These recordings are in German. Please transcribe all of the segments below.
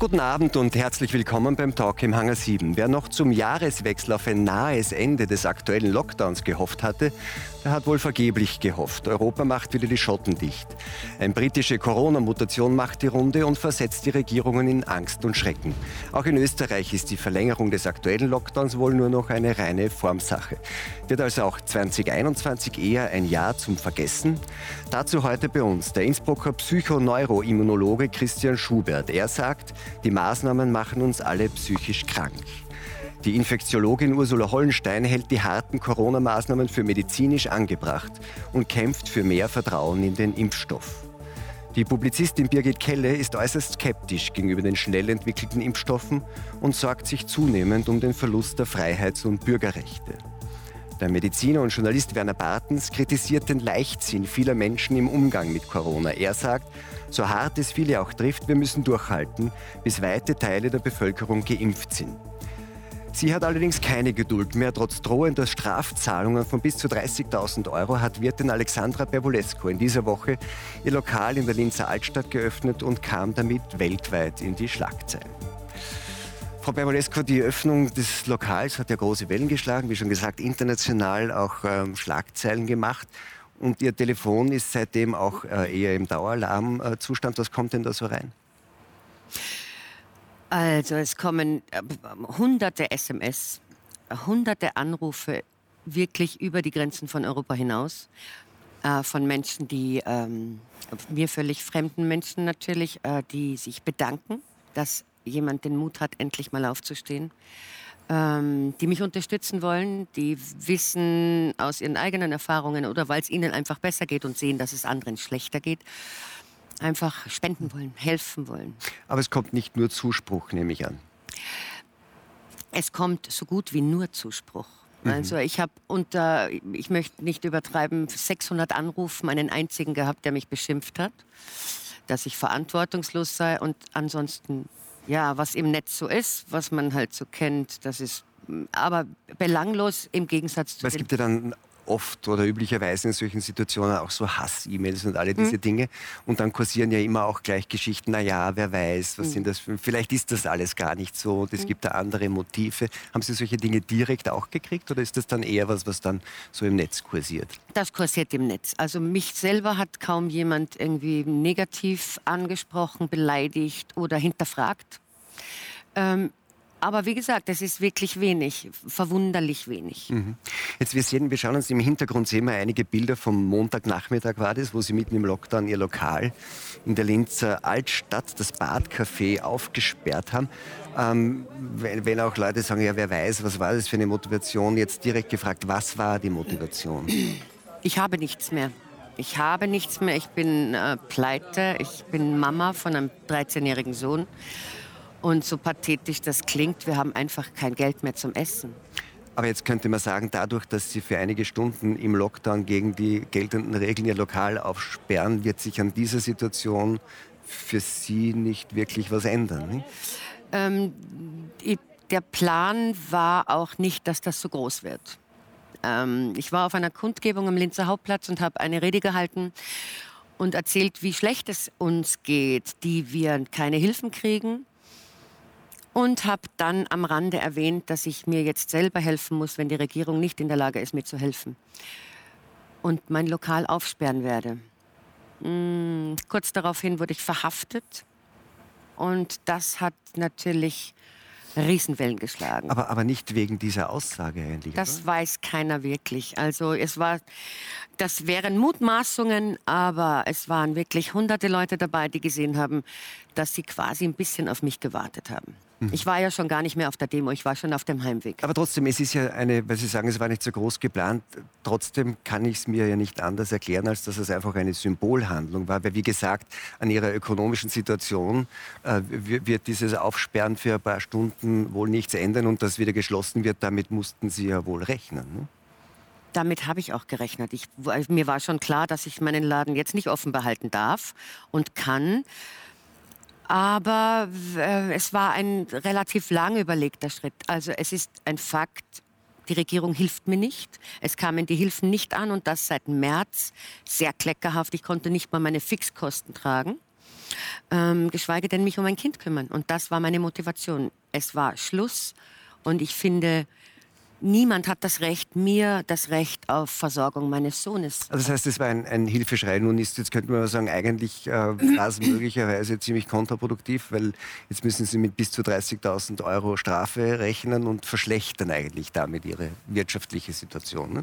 Guten Abend und herzlich willkommen beim Talk im Hangar 7. Wer noch zum Jahreswechsel auf ein nahes Ende des aktuellen Lockdowns gehofft hatte, der hat wohl vergeblich gehofft. Europa macht wieder die Schotten dicht. Eine britische Corona-Mutation macht die Runde und versetzt die Regierungen in Angst und Schrecken. Auch in Österreich ist die Verlängerung des aktuellen Lockdowns wohl nur noch eine reine Formsache. Wird also auch 2021 eher ein Jahr zum Vergessen? Dazu heute bei uns der Innsbrucker Psychoneuroimmunologe Christian Schubert. Er sagt, die Maßnahmen machen uns alle psychisch krank. Die Infektiologin Ursula Hollenstein hält die harten Corona-Maßnahmen für medizinisch angebracht und kämpft für mehr Vertrauen in den Impfstoff. Die Publizistin Birgit Kelle ist äußerst skeptisch gegenüber den schnell entwickelten Impfstoffen und sorgt sich zunehmend um den Verlust der Freiheits- und Bürgerrechte. Der Mediziner und Journalist Werner Bartens kritisiert den Leichtsinn vieler Menschen im Umgang mit Corona. Er sagt, so hart es viele auch trifft, wir müssen durchhalten, bis weite Teile der Bevölkerung geimpft sind. Sie hat allerdings keine Geduld mehr. Trotz drohender Strafzahlungen von bis zu 30.000 Euro hat Wirtin Alexandra Berbulesco in dieser Woche ihr Lokal in der Linzer Altstadt geöffnet und kam damit weltweit in die Schlagzeilen. Frau Berbolesco, die Öffnung des Lokals hat ja große Wellen geschlagen, wie schon gesagt, international auch ähm, Schlagzeilen gemacht. Und Ihr Telefon ist seitdem auch äh, eher im Daueralarmzustand. Was kommt denn da so rein? Also es kommen äh, hunderte SMS, hunderte Anrufe wirklich über die Grenzen von Europa hinaus. Äh, von Menschen, die ähm, mir völlig fremden Menschen natürlich, äh, die sich bedanken, dass jemand den Mut hat, endlich mal aufzustehen. Ähm, die mich unterstützen wollen, die wissen aus ihren eigenen Erfahrungen oder weil es ihnen einfach besser geht und sehen, dass es anderen schlechter geht, einfach spenden wollen, helfen wollen. Aber es kommt nicht nur Zuspruch, nehme ich an. Es kommt so gut wie nur Zuspruch. Mhm. Also ich habe unter, ich möchte nicht übertreiben, 600 Anrufen einen einzigen gehabt, der mich beschimpft hat, dass ich verantwortungslos sei und ansonsten ja, was im Netz so ist, was man halt so kennt, das ist aber belanglos im Gegensatz zu. Es gibt ja dann oft oder üblicherweise in solchen Situationen auch so Hass-E-Mails und alle diese mhm. Dinge. Und dann kursieren ja immer auch gleich Geschichten, naja, wer weiß, was mhm. sind das für, vielleicht ist das alles gar nicht so und es mhm. gibt da andere Motive. Haben Sie solche Dinge direkt auch gekriegt oder ist das dann eher was, was dann so im Netz kursiert? Das kursiert im Netz. Also mich selber hat kaum jemand irgendwie negativ angesprochen, beleidigt oder hinterfragt. Ähm, aber wie gesagt, es ist wirklich wenig, verwunderlich wenig. Mhm. Jetzt wir sehen, wir schauen uns im Hintergrund sehen wir einige Bilder vom Montagnachmittag war das, wo Sie mitten im Lockdown Ihr Lokal in der Linzer Altstadt, das Badcafé, aufgesperrt haben. Ähm, wenn, wenn, auch Leute sagen, ja, wer weiß, was war das für eine Motivation? Jetzt direkt gefragt, was war die Motivation? Ich habe nichts mehr. Ich habe nichts mehr. Ich bin äh, pleite. Ich bin Mama von einem 13-jährigen Sohn. Und so pathetisch das klingt, wir haben einfach kein Geld mehr zum Essen. Aber jetzt könnte man sagen, dadurch, dass Sie für einige Stunden im Lockdown gegen die geltenden Regeln Ihr Lokal aufsperren, wird sich an dieser Situation für Sie nicht wirklich was ändern. Ähm, der Plan war auch nicht, dass das so groß wird. Ähm, ich war auf einer Kundgebung am Linzer Hauptplatz und habe eine Rede gehalten und erzählt, wie schlecht es uns geht, die wir keine Hilfen kriegen, und habe dann am Rande erwähnt, dass ich mir jetzt selber helfen muss, wenn die Regierung nicht in der Lage ist, mir zu helfen. Und mein Lokal aufsperren werde. Hm, kurz daraufhin wurde ich verhaftet. Und das hat natürlich Riesenwellen geschlagen. Aber, aber nicht wegen dieser Aussage eigentlich. Das oder? weiß keiner wirklich. Also es war, das wären Mutmaßungen, aber es waren wirklich hunderte Leute dabei, die gesehen haben, dass sie quasi ein bisschen auf mich gewartet haben. Mhm. Ich war ja schon gar nicht mehr auf der Demo, ich war schon auf dem Heimweg. Aber trotzdem, es ist ja eine, weil Sie sagen, es war nicht so groß geplant, trotzdem kann ich es mir ja nicht anders erklären, als dass es einfach eine Symbolhandlung war. Weil, wie gesagt, an Ihrer ökonomischen Situation äh, wird dieses Aufsperren für ein paar Stunden wohl nichts ändern und das wieder geschlossen wird, damit mussten Sie ja wohl rechnen. Ne? Damit habe ich auch gerechnet. Ich, mir war schon klar, dass ich meinen Laden jetzt nicht offen behalten darf und kann. Aber äh, es war ein relativ lang überlegter Schritt. Also es ist ein Fakt, die Regierung hilft mir nicht. Es kamen die Hilfen nicht an und das seit März sehr kleckerhaft. Ich konnte nicht mal meine Fixkosten tragen. ähm, geschweige denn mich um ein Kind kümmern. Und das war meine Motivation. Es war Schluss und ich finde, niemand hat das Recht, mir das Recht auf Versorgung meines Sohnes. Also das heißt, es war ein, ein Hilfeschrei. Nun ist, jetzt könnte man sagen, eigentlich äh, war es möglicherweise ziemlich kontraproduktiv, weil jetzt müssen Sie mit bis zu 30.000 Euro Strafe rechnen und verschlechtern eigentlich damit Ihre wirtschaftliche Situation. Ne?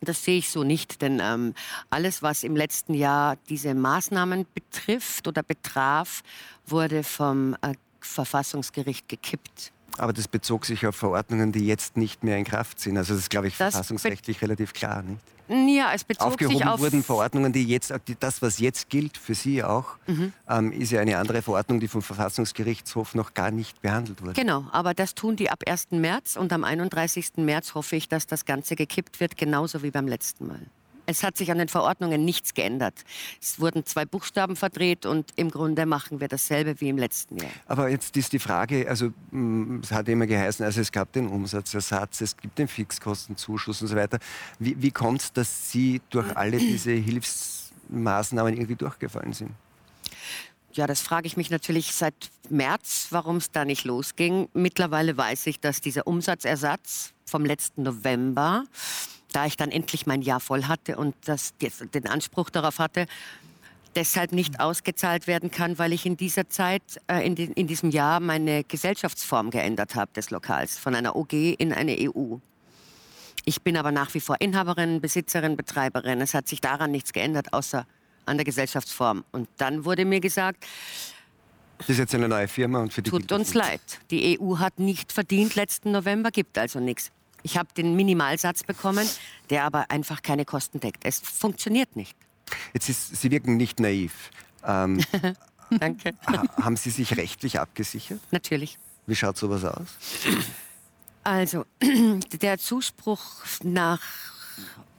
Das sehe ich so nicht, denn ähm, alles, was im letzten Jahr diese Maßnahmen betrifft oder betraf, wurde vom äh, Verfassungsgericht gekippt. Aber das bezog sich auf Verordnungen, die jetzt nicht mehr in Kraft sind. Also das ist, glaube ich, das verfassungsrechtlich relativ klar, nicht? Ja, es bezog Aufgehoben sich auf wurden Verordnungen, die jetzt, das, was jetzt gilt, für Sie auch, mhm. ähm, ist ja eine andere Verordnung, die vom Verfassungsgerichtshof noch gar nicht behandelt wurde. Genau, aber das tun die ab 1. März und am 31. März hoffe ich, dass das Ganze gekippt wird, genauso wie beim letzten Mal. Es hat sich an den Verordnungen nichts geändert. Es wurden zwei Buchstaben verdreht und im Grunde machen wir dasselbe wie im letzten Jahr. Aber jetzt ist die Frage, also mm, es hat immer geheißen, also es gab den Umsatzersatz, es gibt den Fixkostenzuschuss und so weiter. Wie, wie kommt es, dass Sie durch alle diese Hilfsmaßnahmen irgendwie durchgefallen sind? Ja, das frage ich mich natürlich seit März, warum es da nicht losging. Mittlerweile weiß ich, dass dieser Umsatzersatz vom letzten November da ich dann endlich mein Jahr voll hatte und das, den Anspruch darauf hatte, deshalb nicht ausgezahlt werden kann, weil ich in dieser Zeit, äh, in, die, in, diesem Jahr meine Gesellschaftsform geändert habe des Lokals, von einer OG in eine EU. Ich bin aber nach wie vor Inhaberin, Besitzerin, Betreiberin. Es hat sich daran nichts geändert, außer an der Gesellschaftsform. Und dann wurde mir gesagt, das ist jetzt eine neue Firma und für die Tut uns leid. Die EU hat nicht verdient letzten November, gibt also nichts. Ich habe den Minimalsatz bekommen, der aber einfach keine Kosten deckt. Es funktioniert nicht. Jetzt ist, Sie wirken nicht naiv. Ähm, Danke. haben Sie sich rechtlich abgesichert? Natürlich. Wie schaut sowas aus? Also, der Zuspruch nach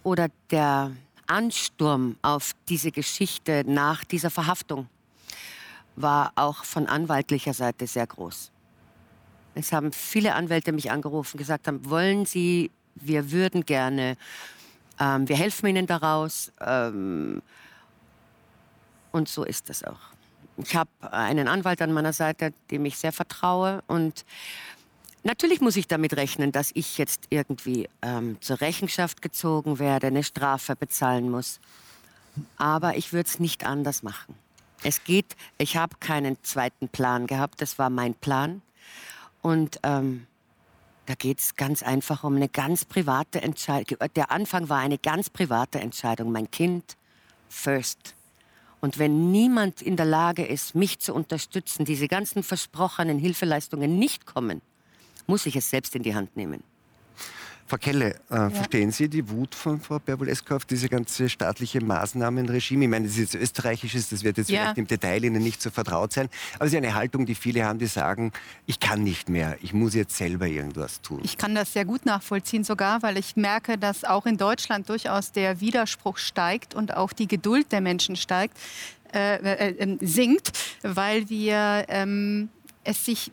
oder der Ansturm auf diese Geschichte nach dieser Verhaftung war auch von anwaltlicher Seite sehr groß. Es haben viele Anwälte mich angerufen, gesagt haben, wollen Sie, wir würden gerne, ähm, wir helfen Ihnen daraus. Ähm, und so ist es auch. Ich habe einen Anwalt an meiner Seite, dem ich sehr vertraue. Und natürlich muss ich damit rechnen, dass ich jetzt irgendwie ähm, zur Rechenschaft gezogen werde, eine Strafe bezahlen muss. Aber ich würde es nicht anders machen. Es geht, ich habe keinen zweiten Plan gehabt, das war mein Plan. Und ähm, da geht es ganz einfach um eine ganz private Entscheidung. Der Anfang war eine ganz private Entscheidung. Mein Kind first. Und wenn niemand in der Lage ist, mich zu unterstützen, diese ganzen versprochenen Hilfeleistungen nicht kommen, muss ich es selbst in die Hand nehmen. Frau Kelle, äh, ja. verstehen Sie die Wut von Frau Berbolesco auf diese ganze staatliche Maßnahmenregime? Ich meine, das ist jetzt österreichisches, das wird jetzt ja. vielleicht im Detail Ihnen nicht so vertraut sein, aber es ist eine Haltung, die viele haben, die sagen, ich kann nicht mehr, ich muss jetzt selber irgendwas tun. Ich kann das sehr gut nachvollziehen sogar, weil ich merke, dass auch in Deutschland durchaus der Widerspruch steigt und auch die Geduld der Menschen steigt, äh, äh, äh sinkt, weil wir ähm, es sich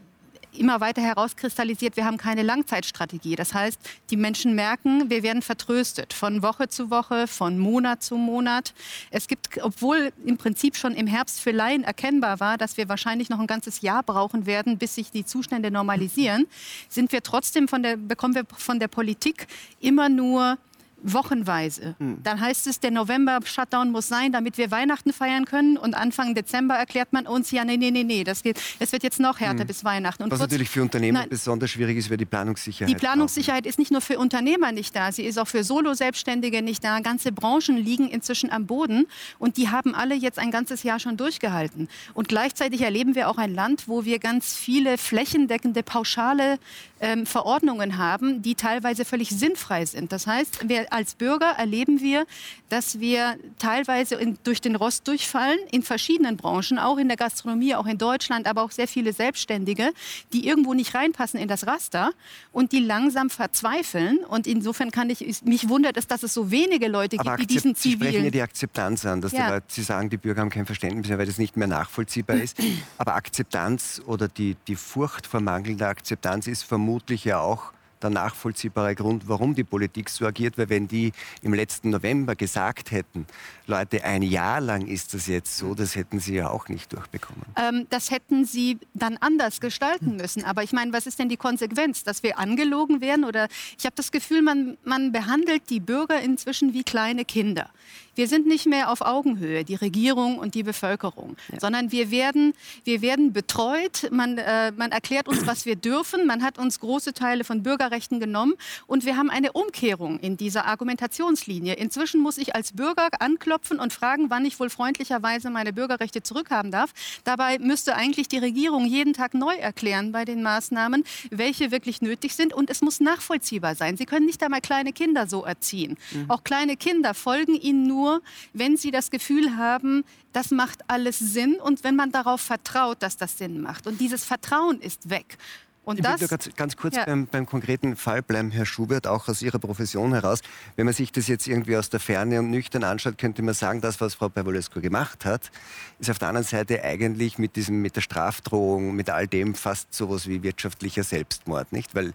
immer weiter herauskristallisiert, wir haben keine Langzeitstrategie. Das heißt, die Menschen merken, wir werden vertröstet von Woche zu Woche, von Monat zu Monat. Es gibt, obwohl im Prinzip schon im Herbst für Laien erkennbar war, dass wir wahrscheinlich noch ein ganzes Jahr brauchen werden, bis sich die Zustände normalisieren, sind wir trotzdem von der, bekommen wir von der Politik immer nur wochenweise. Mhm. Dann heißt es, der November-Shutdown muss sein, damit wir Weihnachten feiern können. Und Anfang Dezember erklärt man uns, ja, nee, nee, nee, nee, das geht, es wird jetzt noch härter mhm. bis Weihnachten. Und Was kurz, natürlich für Unternehmen nein, besonders schwierig ist, wäre die Planungssicherheit. Die Planungssicherheit ist nicht nur für Unternehmer nicht da, sie ist auch für Solo-Selbstständige nicht da. Ganze Branchen liegen inzwischen am Boden und die haben alle jetzt ein ganzes Jahr schon durchgehalten. Und gleichzeitig erleben wir auch ein Land, wo wir ganz viele flächendeckende, pauschale ähm, Verordnungen haben, die teilweise völlig sinnfrei sind. Das heißt, wir als Bürger erleben wir, dass wir teilweise in, durch den Rost durchfallen, in verschiedenen Branchen, auch in der Gastronomie, auch in Deutschland, aber auch sehr viele Selbstständige, die irgendwo nicht reinpassen in das Raster und die langsam verzweifeln. Und insofern kann ich, mich wundert es, dass es so wenige Leute aber gibt, die diesen zivilen... Sie sprechen ja die Akzeptanz an, dass ja. die Leute, Sie sagen, die Bürger haben kein Verständnis mehr, weil das nicht mehr nachvollziehbar ist. Aber Akzeptanz oder die, die Furcht vor mangelnder Akzeptanz ist vermutlich ja auch der nachvollziehbare Grund, warum die Politik so agiert, weil wenn die im letzten November gesagt hätten, Leute, ein Jahr lang ist das jetzt so, das hätten sie ja auch nicht durchbekommen. Ähm, das hätten sie dann anders gestalten müssen. Aber ich meine, was ist denn die Konsequenz, dass wir angelogen werden? Oder ich habe das Gefühl, man, man behandelt die Bürger inzwischen wie kleine Kinder. Wir sind nicht mehr auf Augenhöhe, die Regierung und die Bevölkerung, ja. sondern wir werden, wir werden betreut. Man, äh, man erklärt uns, was wir dürfen. Man hat uns große Teile von Bürgerrechten genommen und wir haben eine Umkehrung in dieser Argumentationslinie. Inzwischen muss ich als Bürger anklopfen und fragen, wann ich wohl freundlicherweise meine Bürgerrechte zurückhaben darf. Dabei müsste eigentlich die Regierung jeden Tag neu erklären bei den Maßnahmen, welche wirklich nötig sind. Und es muss nachvollziehbar sein. Sie können nicht einmal kleine Kinder so erziehen. Mhm. Auch kleine Kinder folgen ihnen nur nur, wenn sie das Gefühl haben, das macht alles Sinn und wenn man darauf vertraut, dass das Sinn macht. Und dieses Vertrauen ist weg. Und ich will ganz, ganz kurz ja. beim, beim, konkreten Fall bleiben, Herr Schubert, auch aus Ihrer Profession heraus. Wenn man sich das jetzt irgendwie aus der Ferne und nüchtern anschaut, könnte man sagen, das, was Frau Pervolescu gemacht hat, ist auf der anderen Seite eigentlich mit, diesem, mit der Strafdrohung, mit all dem fast sowas wie wirtschaftlicher Selbstmord, nicht? Weil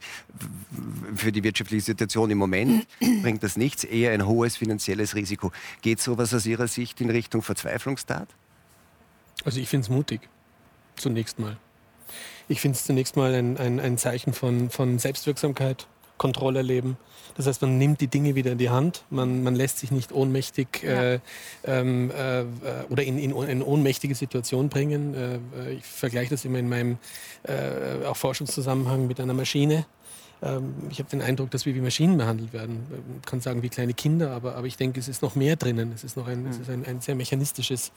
für die wirtschaftliche Situation im Moment bringt das nichts, eher ein hohes finanzielles Risiko. Geht sowas aus Ihrer Sicht in Richtung Verzweiflungstat? Also ich finde es mutig, zunächst mal. Ich finde es zunächst mal ein, ein, ein Zeichen von, von Selbstwirksamkeit, Kontrolle erleben. Das heißt, man nimmt die Dinge wieder in die Hand, man, man lässt sich nicht ohnmächtig ja. äh, ähm, äh, oder in, in, in, ohnmächtige Situation bringen. Äh, ich vergleiche das immer in meinem äh, auch Forschungszusammenhang mit einer Maschine. Ähm, ich habe den Eindruck, dass wir wie Maschinen behandelt werden. Man kann sagen wie kleine Kinder, aber, aber ich denke, es ist noch mehr drinnen. Es ist noch ein, mhm. es ist ein, ein sehr mechanistisches,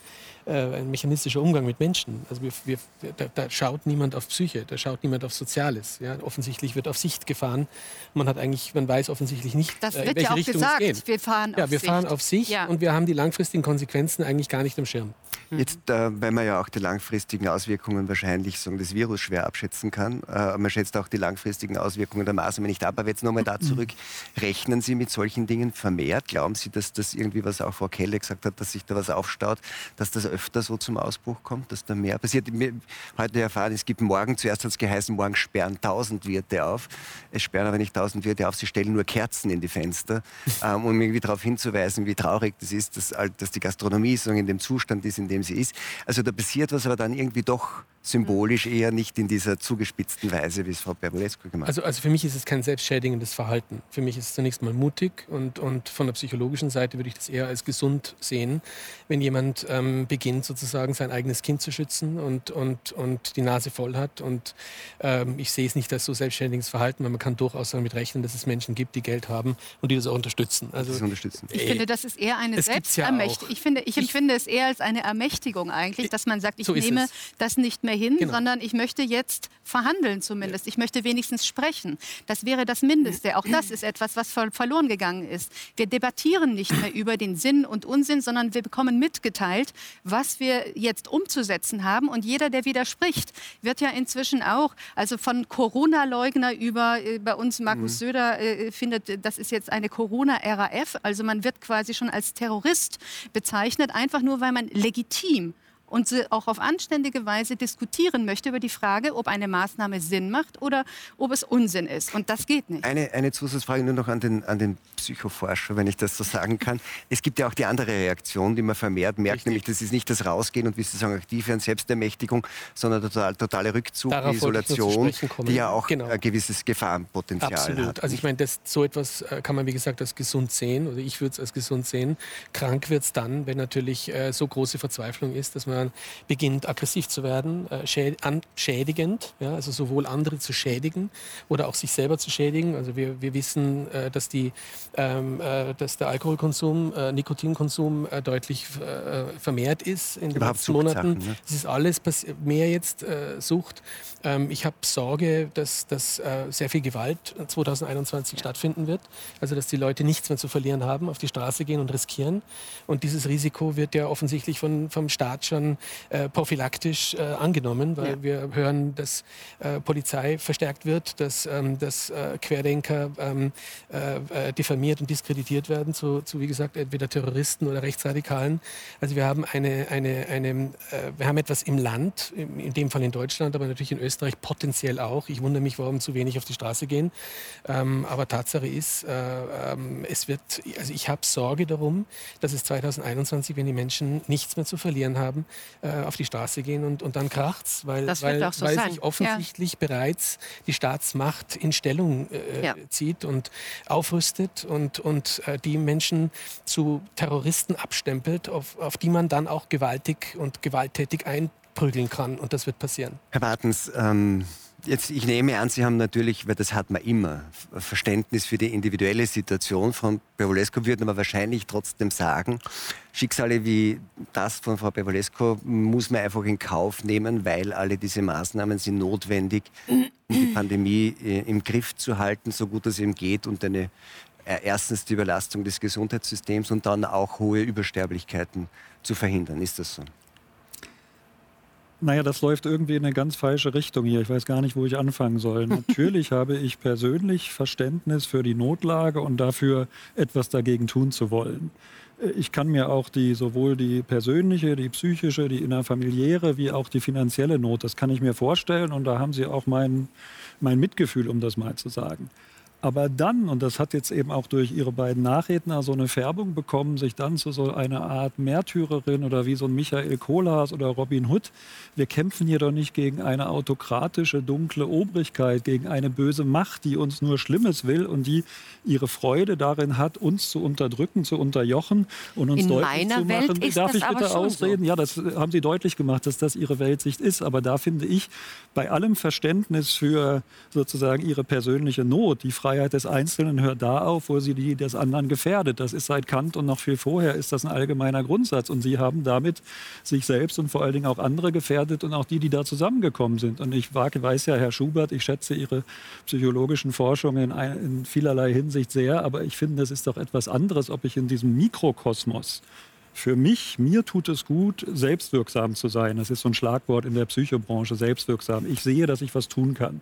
äh, ein mechanistischer Umgang mit Menschen. Also wir, wir, da, da, schaut niemand auf Psyche, da schaut niemand auf Soziales. Ja? Offensichtlich wird auf Sicht gefahren. Man hat eigentlich, man weiß offensichtlich nicht, das äh, in welche ja auch Richtung gesagt. es geht. Wir fahren ja, wir Sicht. fahren auf Sicht ja. und wir haben die langfristigen Konsequenzen eigentlich gar nicht im Schirm. Mhm. Jetzt, äh, weil man ja auch die langfristigen Auswirkungen wahrscheinlich sagen, des Virus schwer abschätzen kann, äh, man schätzt auch die langfristigen Auswirkungen der Maßnahmen nicht ab. Aber jetzt nochmal da zurück, rechnen Sie mit solchen Dingen vermehrt? Glauben Sie, dass das irgendwie, was auch Frau Kelle gesagt hat, dass sich da was aufstaut, dass das öfter so zum Ausbruch kommt, dass da mehr passiert? Wir heute erfahren, es gibt morgen, zuerst hat es geheißen, morgen sperren 1000 Wirte auf. Es sperren aber nicht 1000 Wirte auf, sie stellen nur Kerzen in die Fenster, ähm, um irgendwie darauf hinzuweisen, wie traurig das ist, dass, dass die Gastronomie so in dem Zustand ist, in dem sie ist. Also da passiert was, aber dann irgendwie doch symbolisch eher nicht in dieser zugespitzten Weise, wie es Frau Berbulescu gemacht hat. Also, also für mich ist es kein selbstschädigendes Verhalten. Für mich ist es zunächst mal mutig und, und von der psychologischen Seite würde ich das eher als gesund sehen, wenn jemand ähm, beginnt sozusagen sein eigenes Kind zu schützen und, und, und die Nase voll hat. Und ähm, ich sehe es nicht als so selbstständiges Verhalten, weil man kann durchaus damit rechnen, dass es Menschen gibt, die Geld haben und die das auch unterstützen. Also, das unterstützen. Ich finde, das ist eher eine Selbstermächtigung. Ja ich, finde, ich empfinde es eher als eine Ermächtigung eigentlich, dass man sagt, ich so nehme das nicht mehr hin, genau. sondern ich möchte jetzt verhandeln zumindest. Ich möchte wenigstens sprechen. Das wäre das Mindeste. Auch das ist etwas, was verloren gegangen ist. Wir debattieren nicht mehr über den Sinn und Unsinn, sondern wir bekommen mitgeteilt, was wir jetzt umzusetzen haben. Und jeder, der widerspricht, wird ja inzwischen auch, also von Corona-Leugner über äh, bei uns Markus mhm. Söder äh, findet, das ist jetzt eine Corona-RAF. Also man wird quasi schon als Terrorist bezeichnet, einfach nur, weil man legitim und auch auf anständige Weise diskutieren möchte über die Frage, ob eine Maßnahme Sinn macht oder ob es Unsinn ist. Und das geht nicht. Eine, eine Zusatzfrage nur noch an den, an den Psychoforscher, wenn ich das so sagen kann. Es gibt ja auch die andere Reaktion, die man vermehrt merkt, Richtig. nämlich das ist nicht das Rausgehen und wie Sie sagen, aktive und Selbstermächtigung, sondern der total, totale Rückzug, Darauf die Isolation, die ja auch genau. ein gewisses Gefahrenpotenzial Absolut. hat. Also ich meine, das, so etwas äh, kann man, wie gesagt, als gesund sehen, oder ich würde es als gesund sehen. Krank wird es dann, wenn natürlich äh, so große Verzweiflung ist, dass man man beginnt aggressiv zu werden, äh, schädigend, ja, also sowohl andere zu schädigen oder auch sich selber zu schädigen. Also wir, wir wissen, äh, dass, die, ähm, äh, dass der Alkoholkonsum, äh, Nikotinkonsum äh, deutlich äh, vermehrt ist in den Überhaupt letzten Monaten. Ne? Das ist alles mehr jetzt Sucht. Ähm, ich habe Sorge, dass, dass sehr viel Gewalt 2021 stattfinden wird. Also dass die Leute nichts mehr zu verlieren haben, auf die Straße gehen und riskieren. Und dieses Risiko wird ja offensichtlich von, vom Staat schon äh, prophylaktisch äh, angenommen, weil ja. wir hören, dass äh, Polizei verstärkt wird, dass, ähm, dass äh, Querdenker ähm, äh, äh, diffamiert und diskreditiert werden zu, zu, wie gesagt, entweder Terroristen oder Rechtsradikalen. Also wir haben eine, eine, eine wir haben etwas im Land, in dem Fall in Deutschland, aber natürlich in Österreich potenziell auch. Ich wundere mich, warum zu wenig auf die Straße gehen. Ähm, aber Tatsache ist, ähm, es wird, also ich habe Sorge darum, dass es 2021, wenn die Menschen nichts mehr zu verlieren haben, auf die Straße gehen und, und dann kracht's, weil, weil, so weil sich offensichtlich ja. bereits die Staatsmacht in Stellung äh, ja. zieht und aufrüstet und, und äh, die Menschen zu Terroristen abstempelt, auf, auf die man dann auch gewaltig und gewalttätig einprügeln kann. Und das wird passieren. Herr Bartens, ähm Jetzt, ich nehme an, Sie haben natürlich, weil das hat man immer, Verständnis für die individuelle Situation von Bevolesco, würden aber wahrscheinlich trotzdem sagen, Schicksale wie das von Frau Bevolesco muss man einfach in Kauf nehmen, weil alle diese Maßnahmen sind notwendig, um die Pandemie äh, im Griff zu halten, so gut es eben geht und eine äh, erstens die Überlastung des Gesundheitssystems und dann auch hohe Übersterblichkeiten zu verhindern. Ist das so? Naja, das läuft irgendwie in eine ganz falsche Richtung hier. Ich weiß gar nicht, wo ich anfangen soll. Natürlich habe ich persönlich Verständnis für die Notlage und dafür, etwas dagegen tun zu wollen. Ich kann mir auch die, sowohl die persönliche, die psychische, die innerfamiliäre, wie auch die finanzielle Not, das kann ich mir vorstellen. Und da haben Sie auch mein, mein Mitgefühl, um das mal zu sagen. Aber dann, und das hat jetzt eben auch durch ihre beiden Nachredner so eine Färbung bekommen, sich dann zu so einer Art Märtyrerin oder wie so ein Michael Kohlhaas oder Robin Hood. Wir kämpfen hier doch nicht gegen eine autokratische, dunkle Obrigkeit, gegen eine böse Macht, die uns nur Schlimmes will und die ihre Freude darin hat, uns zu unterdrücken, zu unterjochen und uns In deutlich zu machen. Darf ich bitte ausreden? So. Ja, das haben Sie deutlich gemacht, dass das Ihre Weltsicht ist. Aber da finde ich, bei allem Verständnis für sozusagen Ihre persönliche Not, die Freiheit, Freiheit des Einzelnen hört da auf, wo sie die des anderen gefährdet. Das ist seit Kant und noch viel vorher ist das ein allgemeiner Grundsatz. Und sie haben damit sich selbst und vor allen Dingen auch andere gefährdet und auch die, die da zusammengekommen sind. Und ich weiß ja, Herr Schubert, ich schätze Ihre psychologischen Forschungen in vielerlei Hinsicht sehr, aber ich finde, es ist doch etwas anderes, ob ich in diesem Mikrokosmos für mich, mir tut es gut, selbstwirksam zu sein. Das ist so ein Schlagwort in der Psychobranche, selbstwirksam. Ich sehe, dass ich was tun kann.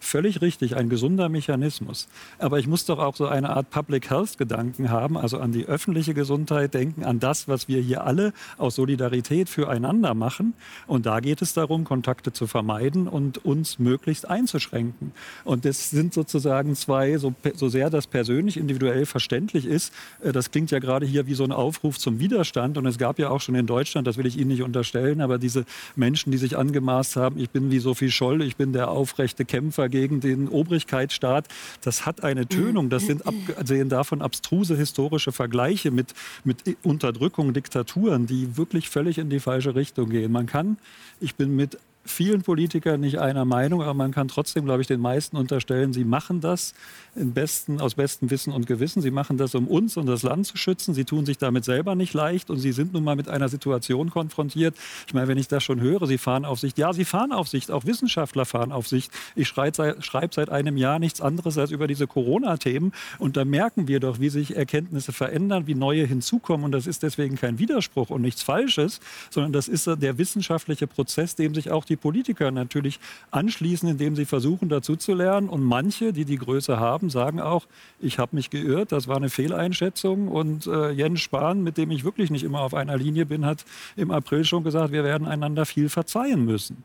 Völlig richtig, ein gesunder Mechanismus. Aber ich muss doch auch so eine Art Public Health Gedanken haben, also an die öffentliche Gesundheit denken, an das, was wir hier alle aus Solidarität füreinander machen. Und da geht es darum, Kontakte zu vermeiden und uns möglichst einzuschränken. Und das sind sozusagen zwei, so, so sehr das persönlich individuell verständlich ist, äh, das klingt ja gerade hier wie so ein Aufruf zum Widerstand. Und es gab ja auch schon in Deutschland, das will ich Ihnen nicht unterstellen, aber diese Menschen, die sich angemaßt haben, ich bin wie Sophie Scholl, ich bin der aufrechte Kämpfer gegen den Obrigkeitsstaat, das hat eine Tönung. Das sind abgesehen davon abstruse historische Vergleiche mit, mit Unterdrückung, Diktaturen, die wirklich völlig in die falsche Richtung gehen. Man kann, ich bin mit vielen Politikern nicht einer Meinung, aber man kann trotzdem, glaube ich, den meisten unterstellen, sie machen das besten, aus bestem Wissen und Gewissen. Sie machen das, um uns und das Land zu schützen. Sie tun sich damit selber nicht leicht und sie sind nun mal mit einer Situation konfrontiert. Ich meine, wenn ich das schon höre, sie fahren auf Sicht. Ja, sie fahren auf Sicht. Auch Wissenschaftler fahren auf Sicht. Ich schreibe schreib seit einem Jahr nichts anderes als über diese Corona-Themen. Und da merken wir doch, wie sich Erkenntnisse verändern, wie neue hinzukommen. Und das ist deswegen kein Widerspruch und nichts Falsches, sondern das ist der wissenschaftliche Prozess, dem sich auch die Politiker natürlich anschließen, indem sie versuchen, dazu zu lernen. Und manche, die die Größe haben, sagen auch, ich habe mich geirrt, das war eine Fehleinschätzung. Und äh, Jens Spahn, mit dem ich wirklich nicht immer auf einer Linie bin, hat im April schon gesagt, wir werden einander viel verzeihen müssen.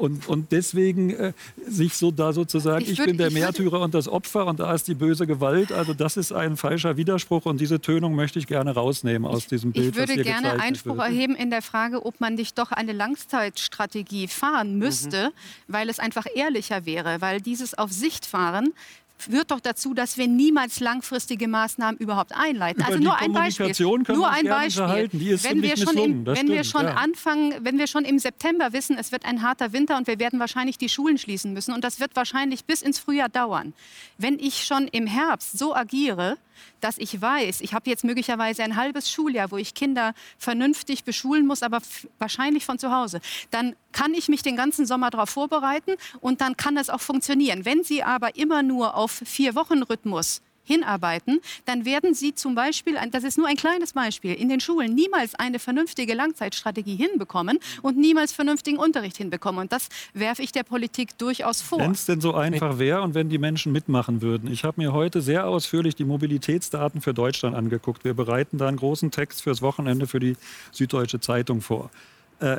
Und, und deswegen äh, sich so da sozusagen, ich, ich würd, bin der Märtyrer und das Opfer und da ist die böse Gewalt. Also das ist ein falscher Widerspruch und diese Tönung möchte ich gerne rausnehmen aus diesem Bild. Ich würde gerne Einspruch wird. erheben in der Frage, ob man nicht doch eine Langzeitstrategie fahren müsste, mhm. weil es einfach ehrlicher wäre, weil dieses auf Sicht fahren führt doch dazu, dass wir niemals langfristige Maßnahmen überhaupt einleiten. Über also nur ein Beispiel. Nur ein Beispiel. wenn wir schon, im, wenn stimmt, wir schon ja. anfangen, wenn wir schon im September wissen, es wird ein harter Winter und wir werden wahrscheinlich die Schulen schließen müssen und das wird wahrscheinlich bis ins Frühjahr dauern. Wenn ich schon im Herbst so agiere, dass ich weiß, ich habe jetzt möglicherweise ein halbes Schuljahr, wo ich Kinder vernünftig beschulen muss, aber wahrscheinlich von zu Hause, dann kann ich mich den ganzen Sommer darauf vorbereiten und dann kann es auch funktionieren. Wenn Sie aber immer nur auf vier Wochen Rhythmus hinarbeiten, dann werden sie zum Beispiel, das ist nur ein kleines Beispiel, in den Schulen niemals eine vernünftige Langzeitstrategie hinbekommen und niemals vernünftigen Unterricht hinbekommen. Und das werfe ich der Politik durchaus vor. Wenn es denn so einfach wäre und wenn die Menschen mitmachen würden. Ich habe mir heute sehr ausführlich die Mobilitätsdaten für Deutschland angeguckt. Wir bereiten da einen großen Text fürs Wochenende für die Süddeutsche Zeitung vor. Äh,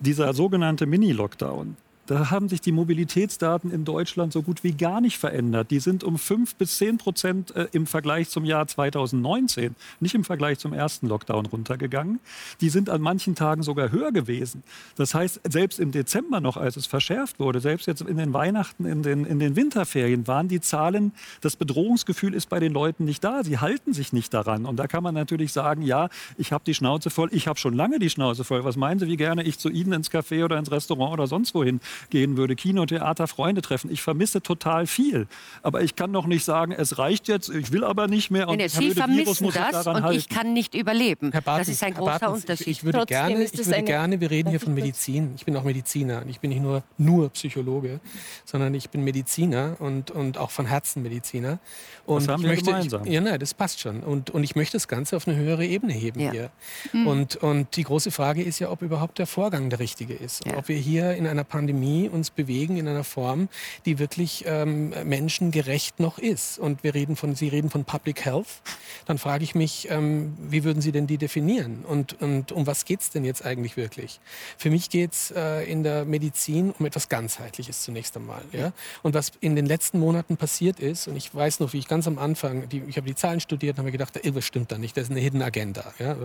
dieser sogenannte Mini-Lockdown, da haben sich die Mobilitätsdaten in Deutschland so gut wie gar nicht verändert. Die sind um 5 bis 10 Prozent äh, im Vergleich zum Jahr 2019, nicht im Vergleich zum ersten Lockdown runtergegangen. Die sind an manchen Tagen sogar höher gewesen. Das heißt, selbst im Dezember noch, als es verschärft wurde, selbst jetzt in den Weihnachten, in den, in den Winterferien, waren die Zahlen, das Bedrohungsgefühl ist bei den Leuten nicht da. Sie halten sich nicht daran. Und da kann man natürlich sagen, ja, ich habe die Schnauze voll, ich habe schon lange die Schnauze voll. Was meinen Sie, wie gerne ich zu Ihnen ins Café oder ins Restaurant oder sonst wohin gehen würde, Kino, Theater, Freunde treffen. Ich vermisse total viel. Aber ich kann doch nicht sagen, es reicht jetzt, ich will aber nicht mehr. Und nee, Sie vermissen Virus das und halten. ich kann nicht überleben. Herr Bartens, das ist ein großer Bartens, Unterschied. Ich, würde, gerne, ich würde gerne, wir reden hier von Medizin. Ich bin auch Mediziner. Ich bin nicht nur, nur Psychologe, sondern ich bin Mediziner und, und auch von Herzen Mediziner. Und das haben wir möchte, gemeinsam. Ich, ja, nein, das passt schon. Und, und ich möchte das Ganze auf eine höhere Ebene heben ja. hier. Mhm. Und, und die große Frage ist ja, ob überhaupt der Vorgang der richtige ist. Ja. Ob wir hier in einer Pandemie uns bewegen in einer Form, die wirklich ähm, menschengerecht noch ist. Und wir reden von, Sie reden von Public Health. Dann frage ich mich, ähm, wie würden Sie denn die definieren? Und, und um was geht es denn jetzt eigentlich wirklich? Für mich geht es äh, in der Medizin um etwas ganzheitliches zunächst einmal. Ja? Und was in den letzten Monaten passiert ist, und ich weiß noch, wie ich ganz am Anfang, die, ich habe die Zahlen studiert und habe gedacht, irgendwas stimmt da nicht, das ist eine Hidden Agenda. Ja?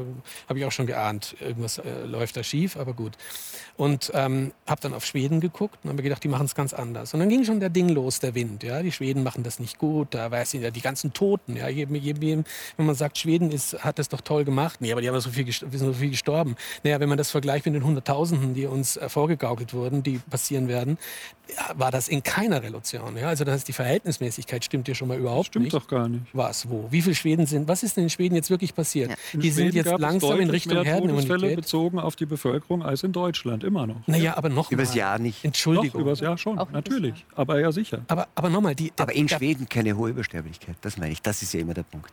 Habe ich auch schon geahnt, irgendwas äh, läuft da schief, aber gut. Und ähm, habe dann auf Schweden geguckt und habe mir gedacht, die machen es ganz anders. Und dann ging schon der Ding los, der Wind. Ja? Die Schweden machen das nicht gut, da weiß ich ja die ganzen Toten. Ja? Jedem, jedem, wenn man sagt, Schweden ist, hat das doch toll gemacht, nee, aber die haben so viel, sind so viel gestorben. Naja, wenn man das vergleicht mit den Hunderttausenden, die uns äh, vorgegaukelt wurden, die passieren werden, ja, war das in keiner Relation. Ja? Also das heißt, die Verhältnismäßigkeit stimmt ja schon mal überhaupt stimmt nicht. Stimmt doch gar nicht. Was, wo? Wie viele Schweden sind, was ist denn in Schweden jetzt wirklich passiert? Ja. Die Schweden sind jetzt langsam in Richtung mehr Herdenimmunität. bezogen auf die Bevölkerung als in Deutschland, immer noch. Naja, aber noch Übers Jahr nicht. Entschuldigung. Doch, übers Jahr schon, Auch natürlich. Aber ja, sicher. Aber, aber nochmal, die... Aber in Schweden keine hohe Übersterblichkeit, das meine ich. Das ist ja immer der Punkt.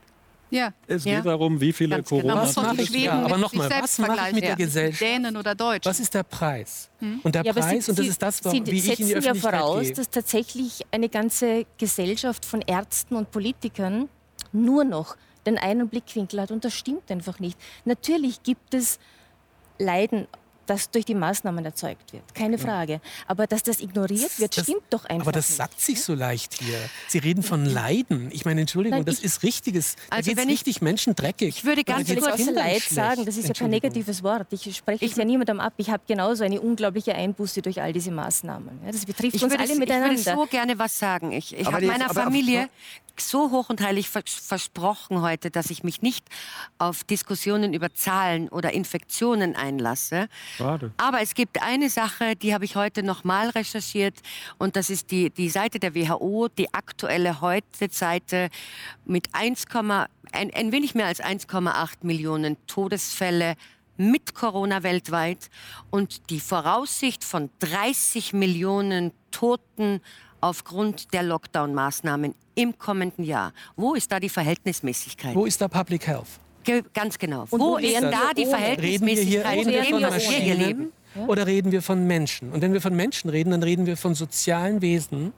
Ja. Es geht ja. darum, wie viele Corona. Genau. Was macht, ja, aber nochmal, was mache mit der Gesellschaft? Dänen oder Deutsch. Was ist der Preis? Hm? Und der ja, Preis, Sie, und das ist das, Sie, wie ich in die ja voraus, gehe. dass tatsächlich eine ganze Gesellschaft von Ärzten und Politikern nur noch den einen Blickwinkel hat. Und das stimmt einfach nicht. Natürlich gibt es Leiden das durch die Maßnahmen erzeugt wird. Keine Frage. Aber dass das ignoriert wird, das, stimmt doch einfach. Aber das nicht. sagt sich so leicht hier. Sie reden von Leiden. Ich meine, Entschuldigung, Nein, das ist richtiges. Also da wenn richtig Menschen dreckig. Ich würde ganz kurz Leid sagen, das ist ja kein negatives Wort. Ich spreche es ja niemandem ab. Ich habe genauso eine unglaubliche Einbuße durch all diese Maßnahmen. Ja, das betrifft ich uns würde, alle miteinander. Ich würde so gerne was sagen. Ich, ich habe meiner Familie so hoch und heilig versprochen heute, dass ich mich nicht auf Diskussionen über Zahlen oder Infektionen einlasse. Schade. Aber es gibt eine Sache, die habe ich heute noch mal recherchiert und das ist die, die Seite der WHO, die aktuelle Heute-Seite mit 1, ein, ein wenig mehr als 1,8 Millionen Todesfälle mit Corona weltweit und die Voraussicht von 30 Millionen Toten aufgrund der Lockdown-Maßnahmen im kommenden Jahr. Wo ist da die Verhältnismäßigkeit? Wo ist da Public Health? Ge ganz genau. Und wo, wo ist da die Verhältnismäßigkeit, reden wir hier, reden wir von wir hier leben? Oder reden wir von Menschen? Und wenn wir von Menschen reden, dann reden wir von sozialen Wesen,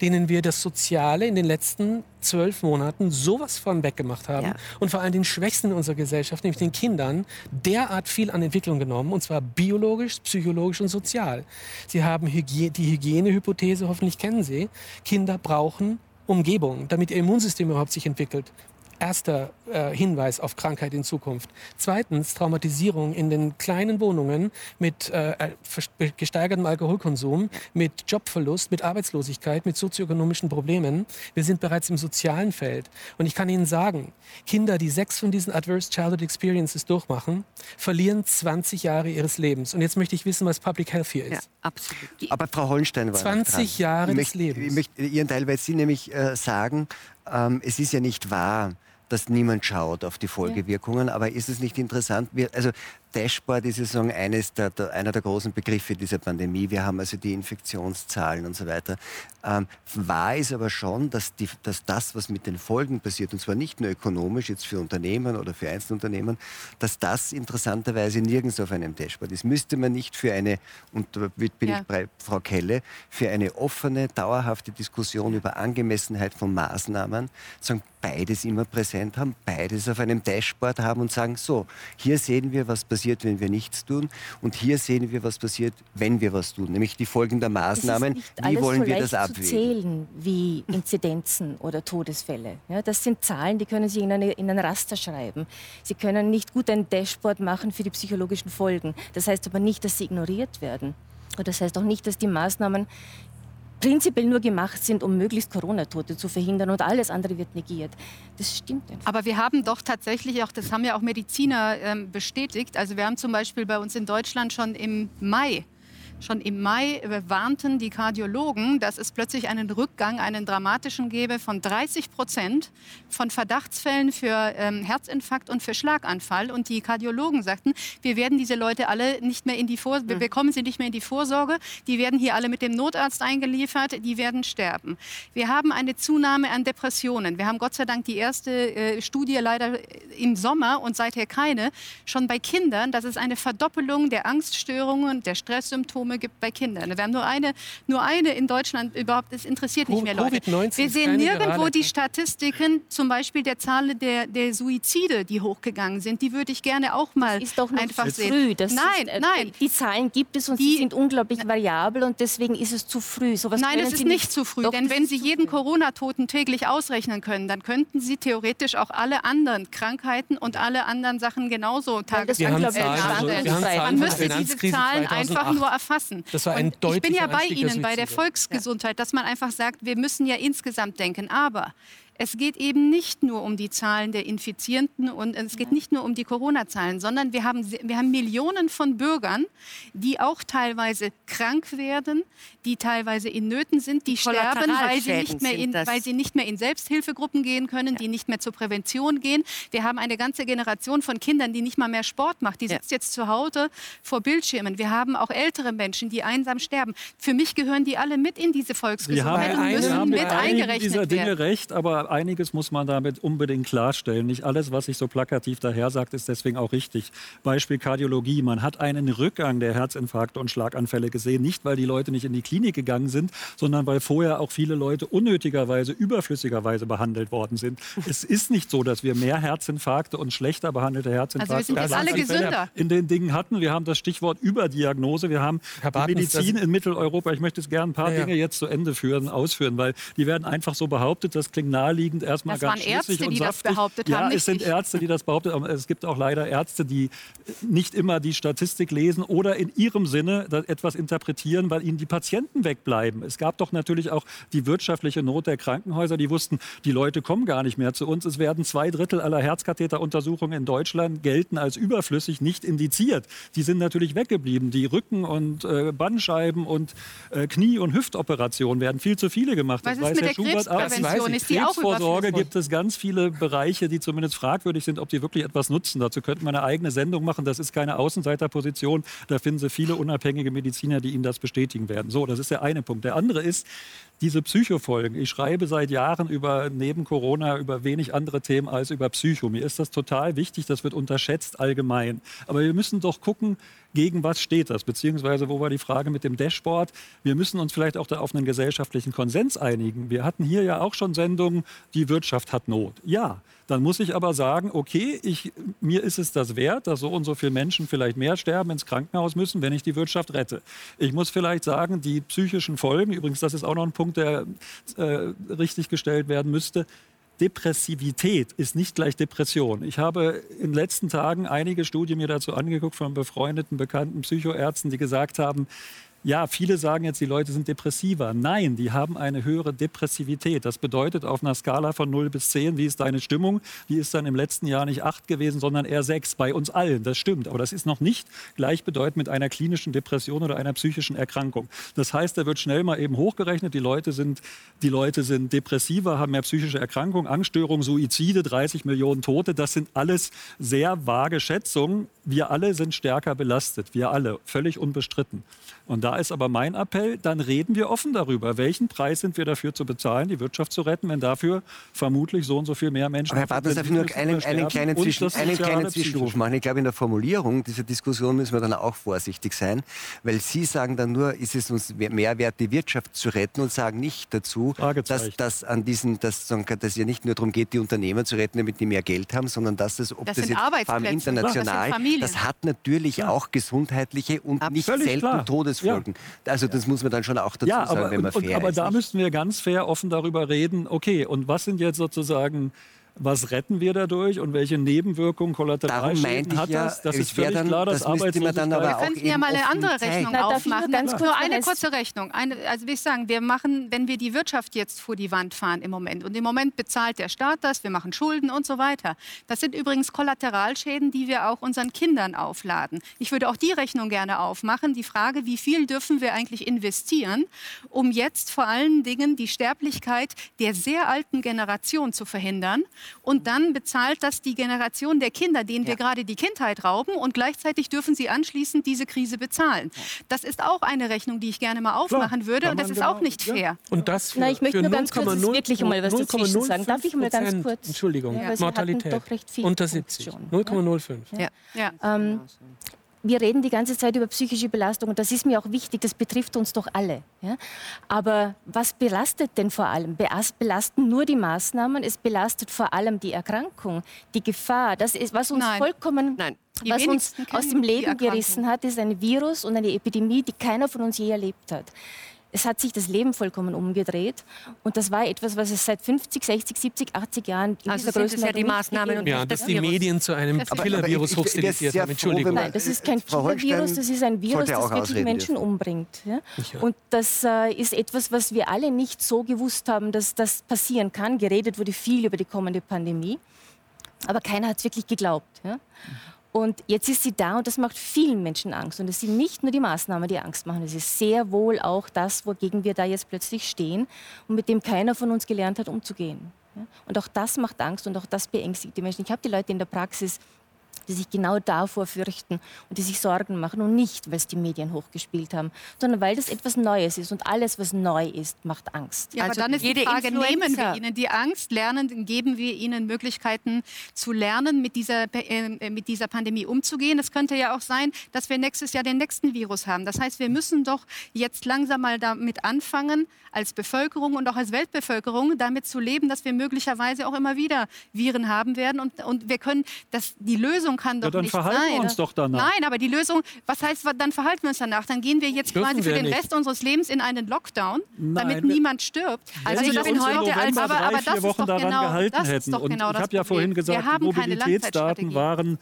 denen wir das Soziale in den letzten zwölf Monaten sowas von weggemacht haben ja. und vor allem den Schwächsten in unserer Gesellschaft, nämlich den Kindern, derart viel an Entwicklung genommen, und zwar biologisch, psychologisch und sozial. Sie haben Hygie die Hygienehypothese, hoffentlich kennen Sie. Kinder brauchen Umgebung, damit ihr Immunsystem überhaupt sich entwickelt erster äh, Hinweis auf Krankheit in Zukunft. Zweitens Traumatisierung in den kleinen Wohnungen mit äh, äh gesteigertem Alkoholkonsum, mit Jobverlust, mit Arbeitslosigkeit, mit sozioökonomischen Problemen. Wir sind bereits im sozialen Feld. Und ich kann Ihnen sagen, Kinder, die sechs von diesen Adverse Childhood Experiences durchmachen, verlieren 20 Jahre ihres Lebens. Und jetzt möchte ich wissen, was Public Health hier ist. Ja, absolut. Aber Frau Holstein war 20 Jahre des Lebens. Ich möchte Ihren Teil, weil Sie nämlich äh, sagen, ähm, es ist ja nicht wahr, dass niemand schaut auf die Folgewirkungen. Ja. Aber ist es nicht interessant? Wir, also Dashboard ist sozusagen eines der, der, einer der großen Begriffe dieser Pandemie. Wir haben also die Infektionszahlen und so weiter. Ähm, wahr ist aber schon, dass, die, dass das, was mit den Folgen passiert, und zwar nicht nur ökonomisch, jetzt für Unternehmen oder für Einzelunternehmen, dass das interessanterweise nirgends auf einem Dashboard ist. Müsste man nicht für eine, und da bin ja. ich bei Frau Kelle, für eine offene, dauerhafte Diskussion über Angemessenheit von Maßnahmen sagen, beides immer präsent haben, beides auf einem Dashboard haben und sagen, so, hier sehen wir, was passiert, wenn wir nichts tun und hier sehen wir, was passiert, wenn wir was tun, nämlich die Folgen der Maßnahmen. Wie wollen wir das abwägen? Zu zählen wie Inzidenzen oder Todesfälle. Ja, das sind Zahlen, die können Sie in, eine, in ein Raster schreiben. Sie können nicht gut ein Dashboard machen für die psychologischen Folgen. Das heißt aber nicht, dass sie ignoriert werden. Und das heißt auch nicht, dass die Maßnahmen prinzipiell nur gemacht sind, um möglichst Corona-Tote zu verhindern und alles andere wird negiert. Das stimmt einfach. Aber wir haben doch tatsächlich auch, das haben ja auch Mediziner ähm, bestätigt, also wir haben zum Beispiel bei uns in Deutschland schon im Mai Schon im Mai warnten die Kardiologen, dass es plötzlich einen Rückgang, einen dramatischen gäbe von 30 Prozent von Verdachtsfällen für ähm, Herzinfarkt und für Schlaganfall. Und die Kardiologen sagten, wir werden diese Leute alle nicht mehr in die Vor wir hm. bekommen sie nicht mehr in die Vorsorge. Die werden hier alle mit dem Notarzt eingeliefert, die werden sterben. Wir haben eine Zunahme an Depressionen. Wir haben Gott sei Dank die erste äh, Studie leider im Sommer und seither keine, schon bei Kindern, dass es eine Verdoppelung der Angststörungen, der Stresssymptome Symptome gibt bei Kindern. Wir haben nur eine, nur eine in Deutschland überhaupt, es interessiert nicht mehr Leute. Wir sehen nirgendwo die Statistiken, zum Beispiel der Zahl der, der Suizide, die hochgegangen sind. Die würde ich gerne auch mal das ist doch noch einfach zu sehen. Früh. Das nein, ist, nein. Die Zahlen gibt es und die, sie sind unglaublich variabel und deswegen ist es zu früh. Sowas nein, es ist nicht, nicht zu früh, doch, denn wenn Sie jeden Corona-Toten täglich ausrechnen können, dann könnten Sie theoretisch auch alle anderen Krankheiten und alle anderen Sachen genauso tagesaktuell darstellen. Man müsste diese Zahlen einfach nur erfassen erfassen. Das war ein ich bin ja bei Ihnen bei der Volksgesundheit, dass man einfach sagt, wir müssen ja insgesamt denken. Aber es geht eben nicht nur um die Zahlen der Infizierten und es geht nicht nur um die Corona-Zahlen, sondern wir haben, wir haben Millionen von Bürgern, die auch teilweise krank werden, die teilweise in Nöten sind, die sterben, weil sie, nicht mehr in, weil sie nicht mehr in Selbsthilfegruppen gehen können, ja. die nicht mehr zur Prävention gehen. Wir haben eine ganze Generation von Kindern, die nicht mal mehr Sport macht. Die ja. sitzt jetzt zu Hause vor Bildschirmen. Wir haben auch ältere Menschen, die einsam sterben. Für mich gehören die alle mit in diese Volksgesundheit und müssen mit eingerechnet dieser Dinge werden. recht, aber einiges muss man damit unbedingt klarstellen. Nicht alles, was sich so plakativ daher sagt, ist deswegen auch richtig. Beispiel Kardiologie. Man hat einen Rückgang der Herzinfarkte und Schlaganfälle gesehen. Nicht, weil die Leute nicht in die Klinik gegangen sind, sondern weil vorher auch viele Leute unnötigerweise, überflüssigerweise behandelt worden sind. es ist nicht so, dass wir mehr Herzinfarkte und schlechter behandelte Herzinfarkte also wir sind alle gesünder. in den Dingen hatten. Wir haben das Stichwort Überdiagnose. Wir haben Bartens, Medizin in Mitteleuropa. Ich möchte es gerne ein paar ja, ja. Dinge jetzt zu Ende führen, ausführen, weil die werden einfach so behauptet. Das klingt naheliegend naheliegend erstmal das ganz waren Ärzte, die das behauptet ja, haben. Ja, es sind Ärzte, die das behauptet haben. Es gibt auch leider Ärzte, die nicht immer die Statistik lesen oder in ihrem Sinne etwas interpretieren, weil ihnen die Patienten wegbleiben. Es gab doch natürlich auch die wirtschaftliche Not der Krankenhäuser, die wussten, die Leute kommen gar nicht mehr zu uns. Es werden zwei Drittel aller Herzkatheteruntersuchungen in Deutschland gelten als überflüssig, nicht indiziert. Die sind natürlich weggeblieben. Die Rücken- und äh, Bandscheiben und äh, Knie- und Hüftoperationen werden viel zu viele gemacht. Was das ist mit der Krebsprävention? Ist die auch Krebsvorsorge gibt es ganz viele Bereiche, die zumindest fragwürdig sind, ob die wirklich etwas nutzen. Dazu könnte man eine eigene Sendung machen. Das ist keine Außenseiterposition. Da finden Sie viele unabhängige Mediziner, die Ihnen das bestätigen werden. So, das ist der eine Punkt. Der andere ist, diese Psychofolgen. Ich schreibe seit Jahren über neben Corona über wenig andere Themen als über Psycho. Mir ist das total wichtig, das wird unterschätzt allgemein. Aber wir müssen doch gucken, gegen was steht das? Beziehungsweise, wo war die Frage mit dem Dashboard? Wir müssen uns vielleicht auch da auf einen gesellschaftlichen Konsens einigen. Wir hatten hier ja auch schon Sendungen, die Wirtschaft hat Not. Ja, dann muss ich aber sagen, okay, ich, mir ist es das wert, dass so und so viele Menschen vielleicht mehr sterben, ins Krankenhaus müssen, wenn ich die Wirtschaft rette. Ich muss vielleicht sagen, die psychischen Folgen, übrigens, das ist auch noch ein Punkt, der äh, richtig gestellt werden müsste, Depressivität ist nicht gleich Depression. Ich habe in den letzten Tagen einige Studien mir dazu angeguckt von befreundeten, bekannten Psychoärzten, die gesagt haben, ja, viele sagen jetzt, die Leute sind depressiver. Nein, die haben eine höhere Depressivität. Das bedeutet auf einer Skala von 0 bis 10, wie ist deine Stimmung? Die ist dann im letzten Jahr nicht 8 gewesen, sondern eher 6 bei uns allen. Das stimmt. Aber das ist noch nicht gleichbedeutend mit einer klinischen Depression oder einer psychischen Erkrankung. Das heißt, da wird schnell mal eben hochgerechnet, die Leute sind, die Leute sind depressiver, haben mehr psychische Erkrankungen, Angststörungen, Suizide, 30 Millionen Tote. Das sind alles sehr vage Schätzungen. Wir alle sind stärker belastet. Wir alle. Völlig unbestritten. Und da ist aber mein Appell, dann reden wir offen darüber. Welchen Preis sind wir dafür zu bezahlen, die Wirtschaft zu retten, wenn dafür vermutlich so und so viel mehr Menschen. Aber Herr Bartels, darf ich nur einen, einen kleinen, Zwischen, einen kleinen Zwischenruf machen? Ich glaube, in der Formulierung dieser Diskussion müssen wir dann auch vorsichtig sein, weil Sie sagen dann nur, ist es uns mehr wert, die Wirtschaft zu retten und sagen nicht dazu, dass, dass, an diesen, dass, dass es ja nicht nur darum geht, die Unternehmer zu retten, damit die mehr Geld haben, sondern dass es, ob das, das jetzt international, das, das, hat natürlich ja. auch gesundheitliche und Ab nicht selten klar. Todesfolgen. Ja. Also das muss man dann schon auch dazu ja, sagen, wenn man und, fair aber ist. Aber da müssten wir ganz fair offen darüber reden, okay, und was sind jetzt sozusagen was retten wir dadurch und welche Nebenwirkungen, Kollateralschäden hat ja, das? Das ist völlig dann, klar, dass das Arbeitslosigkeit... wir könnten ja mal eine andere Rechnung Na, aufmachen. Ganz kurz nur eine kurze Rechnung. Eine, also will ich sagen, wir machen, wenn wir die Wirtschaft jetzt vor die Wand fahren im Moment und im Moment bezahlt der Staat das, wir machen Schulden und so weiter. Das sind übrigens Kollateralschäden, die wir auch unseren Kindern aufladen. Ich würde auch die Rechnung gerne aufmachen. Die Frage, wie viel dürfen wir eigentlich investieren, um jetzt vor allen Dingen die Sterblichkeit der sehr alten Generation zu verhindern und dann bezahlt das die Generation der Kinder, denen ja. wir gerade die Kindheit rauben. Und gleichzeitig dürfen sie anschließend diese Krise bezahlen. Das ist auch eine Rechnung, die ich gerne mal aufmachen Klar, würde. Und das ist genau, auch nicht fair. Und das für, Na, ich möchte nur ganz kurz 0, wirklich mal was dazwischen sagen. Darf ich mal ganz kurz? Entschuldigung, ja, Mortalität unter 70. 0,05. Ja. Ja. Ähm, wir reden die ganze Zeit über psychische Belastung und das ist mir auch wichtig, das betrifft uns doch alle. Ja? Aber was belastet denn vor allem? Belasten nur die Maßnahmen, es belastet vor allem die Erkrankung, die Gefahr. Das ist, was uns Nein. vollkommen, Nein. was uns aus dem Leben gerissen hat, ist ein Virus und eine Epidemie, die keiner von uns je erlebt hat es hat sich das Leben vollkommen umgedreht. Und das war etwas, was es seit 50, 60, 70, 80 Jahren in also dieser sind es ja die Maßnahmen und ja, dass die Medien zu einem Killer-Virus hochstilisiert haben. Entschuldigung. Nein, das ist kein Killer-Virus, das ist ein Virus, das wirklich Menschen dürfen. umbringt. Ja? Und das äh, ist etwas, was wir alle nicht so gewusst haben, dass das passieren kann. Geredet wurde viel über die kommende Pandemie, aber keiner hat es wirklich geglaubt. Ja? Und jetzt ist sie da und das macht vielen Menschen Angst. Und es sind nicht nur die Maßnahmen, die Angst machen. Es ist sehr wohl auch das, wogegen wir da jetzt plötzlich stehen und mit dem keiner von uns gelernt hat, umzugehen. Und auch das macht Angst und auch das beängstigt die Menschen. Ich habe die Leute in der Praxis die sich genau davor fürchten und die sich Sorgen machen und nicht, weil es die Medien hochgespielt haben, sondern weil das etwas Neues ist und alles, was neu ist, macht Angst. Ja, also aber dann ist die Frage, nehmen wir ihnen die Angst, lernen, geben wir ihnen Möglichkeiten zu lernen, mit dieser, äh, mit dieser Pandemie umzugehen. Es könnte ja auch sein, dass wir nächstes Jahr den nächsten Virus haben. Das heißt, wir müssen doch jetzt langsam mal damit anfangen, als Bevölkerung und auch als Weltbevölkerung damit zu leben, dass wir möglicherweise auch immer wieder Viren haben werden. Und, und wir können, das, die Lösung kann doch ja, dann nicht verhalten sein. Wir uns doch danach. Nein, aber die Lösung, was heißt, dann verhalten wir uns danach? Dann gehen wir jetzt quasi für den nicht. Rest unseres Lebens in einen Lockdown, Nein, damit niemand stirbt. Also ich bin heute als aber, aber das Wochen daran genau, gehalten hätten. Und genau ich habe ja vorhin gesagt, die Mobilitätsdaten waren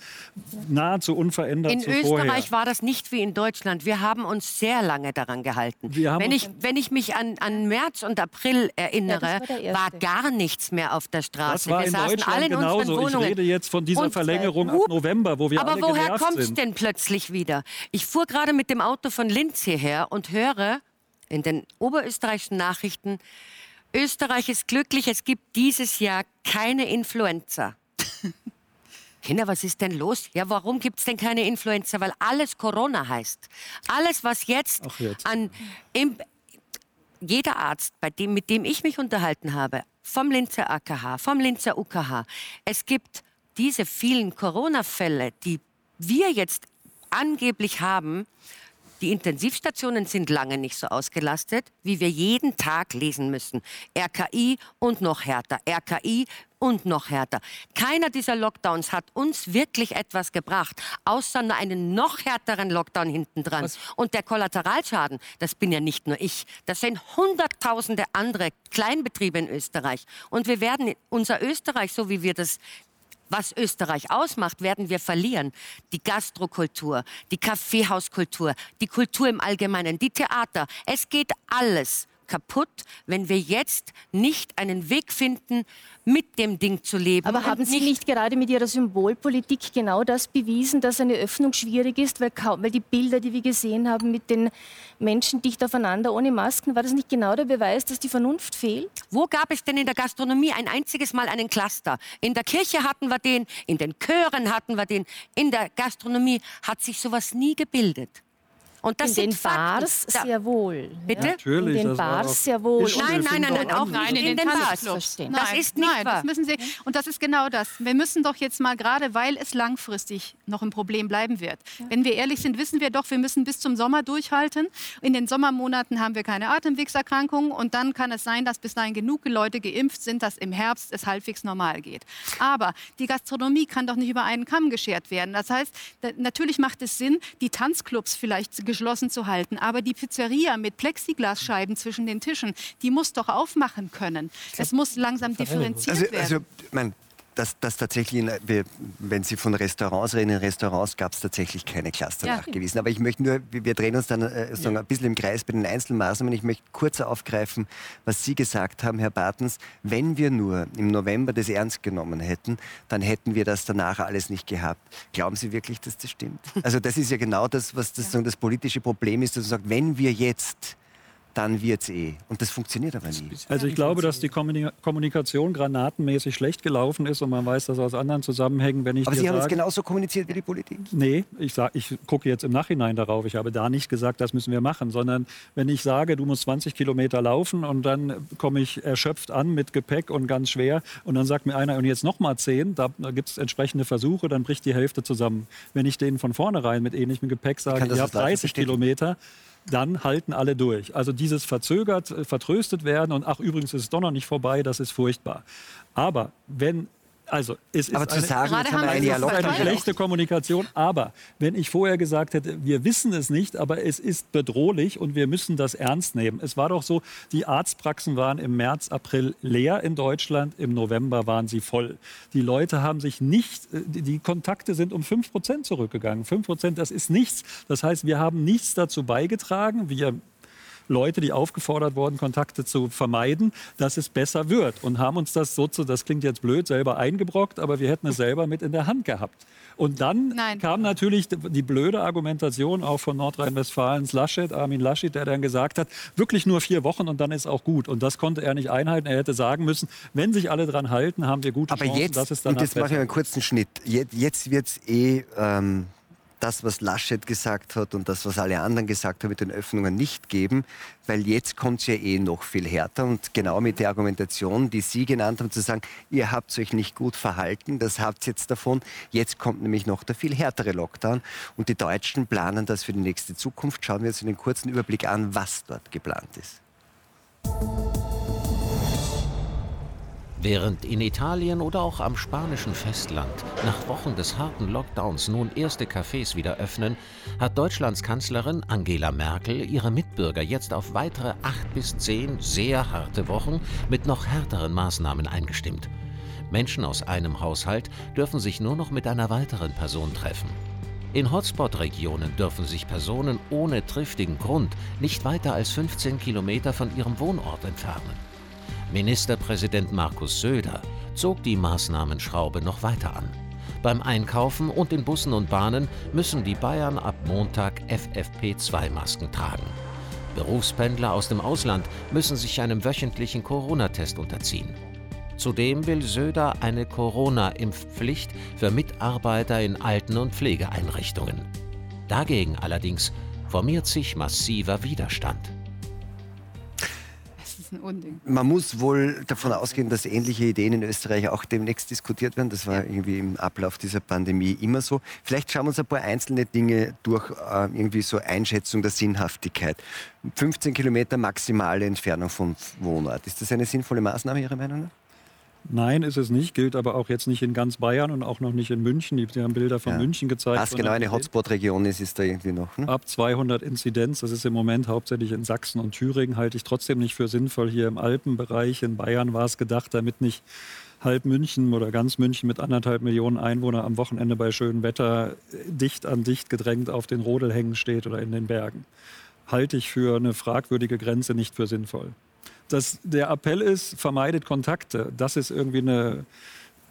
nahezu unverändert In Österreich war das nicht wie in Deutschland. Wir haben uns sehr lange daran gehalten. Wenn ich, wenn ich mich an, an März und April erinnere, ja, war, war, gar nichts mehr auf der Straße. Das war wir in Deutschland alle in genauso. Ich rede jetzt von dieser Verlängerung ab November. November, wo wir Aber alle woher kommt es denn plötzlich wieder? Ich fuhr gerade mit dem Auto von Linz hierher und höre in den oberösterreichischen Nachrichten, Österreich ist glücklich, es gibt dieses Jahr keine Influenza. Kinder, was ist denn los? Ja, warum gibt es denn keine Influenza? Weil alles Corona heißt. Alles, was jetzt, jetzt. an... Im, jeder Arzt, bei dem, mit dem ich mich unterhalten habe, vom Linzer AKH, vom Linzer UKH, es gibt diese vielen Corona-Fälle, die wir jetzt angeblich haben, die Intensivstationen sind lange nicht so ausgelastet, wie wir jeden Tag lesen müssen. RKI und noch härter, RKI und noch härter. Keiner dieser Lockdowns hat uns wirklich etwas gebracht, außer nur einen noch härteren Lockdown hintendran. Was? Und der Kollateralschaden, das bin ja nicht nur ich, das sind hunderttausende andere Kleinbetriebe in Österreich. Und wir werden unser Österreich, so wie wir das was Österreich ausmacht, werden wir verlieren. Die Gastrokultur, die Kaffeehauskultur, die Kultur im Allgemeinen, die Theater. Es geht alles kaputt, wenn wir jetzt nicht einen Weg finden, mit dem Ding zu leben. Aber haben Sie nicht gerade mit Ihrer Symbolpolitik genau das bewiesen, dass eine Öffnung schwierig ist, weil, kaum, weil die Bilder, die wir gesehen haben mit den Menschen dicht aufeinander ohne Masken, war das nicht genau der Beweis, dass die Vernunft fehlt? Wo gab es denn in der Gastronomie ein einziges Mal einen Cluster? In der Kirche hatten wir den, in den Chören hatten wir den, in der Gastronomie hat sich sowas nie gebildet. Und das in den Bars sehr wohl. Bitte? Natürlich. In den Bars sehr wohl. Nein, nein, nein, nein, auch nicht in, in den Bars. Das ist nicht nein, wahr. Das müssen Sie, und das ist genau das. Wir müssen doch jetzt mal, gerade weil es langfristig noch ein Problem bleiben wird. Ja. Wenn wir ehrlich sind, wissen wir doch, wir müssen bis zum Sommer durchhalten. In den Sommermonaten haben wir keine Atemwegserkrankungen und dann kann es sein, dass bis dahin genug Leute geimpft sind, dass im Herbst es halbwegs normal geht. Aber die Gastronomie kann doch nicht über einen Kamm geschert werden. Das heißt, natürlich macht es Sinn, die Tanzclubs vielleicht geschlossen zu halten. Aber die Pizzeria mit Plexiglasscheiben zwischen den Tischen, die muss doch aufmachen können. Es muss langsam differenziert also, werden. Also, mein, dass, dass tatsächlich, in, wenn Sie von Restaurants reden, in Restaurants gab es tatsächlich keine Cluster ja. nachgewiesen. Aber ich möchte nur, wir drehen uns dann äh, ja. ein bisschen im Kreis bei den Einzelmaßnahmen. Ich möchte kurz aufgreifen, was Sie gesagt haben, Herr Bartens. Wenn wir nur im November das ernst genommen hätten, dann hätten wir das danach alles nicht gehabt. Glauben Sie wirklich, dass das stimmt? Also das ist ja genau das, was das, ja. das politische Problem ist, dass man sagt, wenn wir jetzt dann wird es eh. Und das funktioniert aber nie. Also ich glaube, dass die Kommunikation granatenmäßig schlecht gelaufen ist und man weiß das aus anderen Zusammenhängen, wenn ich Aber Sie haben es genauso kommuniziert wie die Politik? Nee, ich, sag, ich gucke jetzt im Nachhinein darauf. Ich habe da nicht gesagt, das müssen wir machen, sondern wenn ich sage, du musst 20 Kilometer laufen und dann komme ich erschöpft an mit Gepäck und ganz schwer und dann sagt mir einer, und jetzt noch mal 10, da, da gibt es entsprechende Versuche, dann bricht die Hälfte zusammen. Wenn ich denen von vornherein mit ähnlichem Gepäck sage, ihr habt 30 Kilometer, dann halten alle durch. Also dieses verzögert, äh, vertröstet werden und ach übrigens ist es doch noch nicht vorbei, das ist furchtbar. Aber wenn also es aber ist zu eine, sagen, jetzt haben wir eine, Dialog eine schlechte Kommunikation. Aber wenn ich vorher gesagt hätte, wir wissen es nicht, aber es ist bedrohlich und wir müssen das ernst nehmen. Es war doch so, die Arztpraxen waren im März, April leer in Deutschland, im November waren sie voll. Die Leute haben sich nicht, äh, die Kontakte sind um 5 Prozent zurückgegangen. 5 Prozent, das ist nichts. Das heißt, wir haben nichts dazu beigetragen. Wir Leute, die aufgefordert wurden, Kontakte zu vermeiden, dass es besser wird. Und haben uns das so zu, das klingt jetzt blöd, selber eingebrockt, aber wir hätten es selber mit in der Hand gehabt. Und dann Nein. kam natürlich die blöde Argumentation auch von Nordrhein-Westfalens Laschet, Armin Laschet, der dann gesagt hat, wirklich nur vier Wochen und dann ist auch gut. Und das konnte er nicht einhalten. Er hätte sagen müssen, wenn sich alle dran halten, haben wir gute Aber Chancen, jetzt, dass es dann Und jetzt mache ich einen kurzen Schnitt. Jetzt, jetzt wird es eh ähm, das, was Laschet gesagt hat und das, was alle anderen gesagt haben, mit den Öffnungen nicht geben, weil jetzt kommt es ja eh noch viel härter und genau mit der Argumentation, die Sie genannt haben, zu sagen, ihr habt euch nicht gut verhalten, das habt ihr jetzt davon, jetzt kommt nämlich noch der viel härtere Lockdown und die Deutschen planen das für die nächste Zukunft. Schauen wir uns einen kurzen Überblick an, was dort geplant ist. Während in Italien oder auch am spanischen Festland nach Wochen des harten Lockdowns nun erste Cafés wieder öffnen, hat Deutschlands Kanzlerin Angela Merkel ihre Mitbürger jetzt auf weitere acht bis zehn sehr harte Wochen mit noch härteren Maßnahmen eingestimmt. Menschen aus einem Haushalt dürfen sich nur noch mit einer weiteren Person treffen. In Hotspot-Regionen dürfen sich Personen ohne triftigen Grund nicht weiter als 15 Kilometer von ihrem Wohnort entfernen. Ministerpräsident Markus Söder zog die Maßnahmenschraube noch weiter an. Beim Einkaufen und in Bussen und Bahnen müssen die Bayern ab Montag FFP2-Masken tragen. Berufspendler aus dem Ausland müssen sich einem wöchentlichen Corona-Test unterziehen. Zudem will Söder eine Corona-Impfpflicht für Mitarbeiter in Alten- und Pflegeeinrichtungen. Dagegen allerdings formiert sich massiver Widerstand ein Unding. Man muss wohl davon ausgehen, dass ähnliche Ideen in Österreich auch demnächst diskutiert werden. Das war irgendwie im Ablauf dieser Pandemie immer so. Vielleicht schauen wir uns ein paar einzelne Dinge durch, äh, irgendwie so Einschätzung der Sinnhaftigkeit. 15 Kilometer maximale Entfernung vom Wohnort. Ist das eine sinnvolle Maßnahme Ihrer Meinung nach? Nein, ist es nicht, gilt aber auch jetzt nicht in ganz Bayern und auch noch nicht in München. Die haben Bilder von ja. München gezeigt. Was genau eine Hotspot-Region ist, ist da irgendwie noch. Ne? Ab 200 Inzidenz, das ist im Moment hauptsächlich in Sachsen und Thüringen, halte ich trotzdem nicht für sinnvoll. Hier im Alpenbereich in Bayern war es gedacht, damit nicht halb München oder ganz München mit anderthalb Millionen Einwohnern am Wochenende bei schönem Wetter dicht an dicht gedrängt auf den Rodelhängen steht oder in den Bergen. Halte ich für eine fragwürdige Grenze, nicht für sinnvoll. Dass der Appell ist, vermeidet Kontakte, das ist irgendwie eine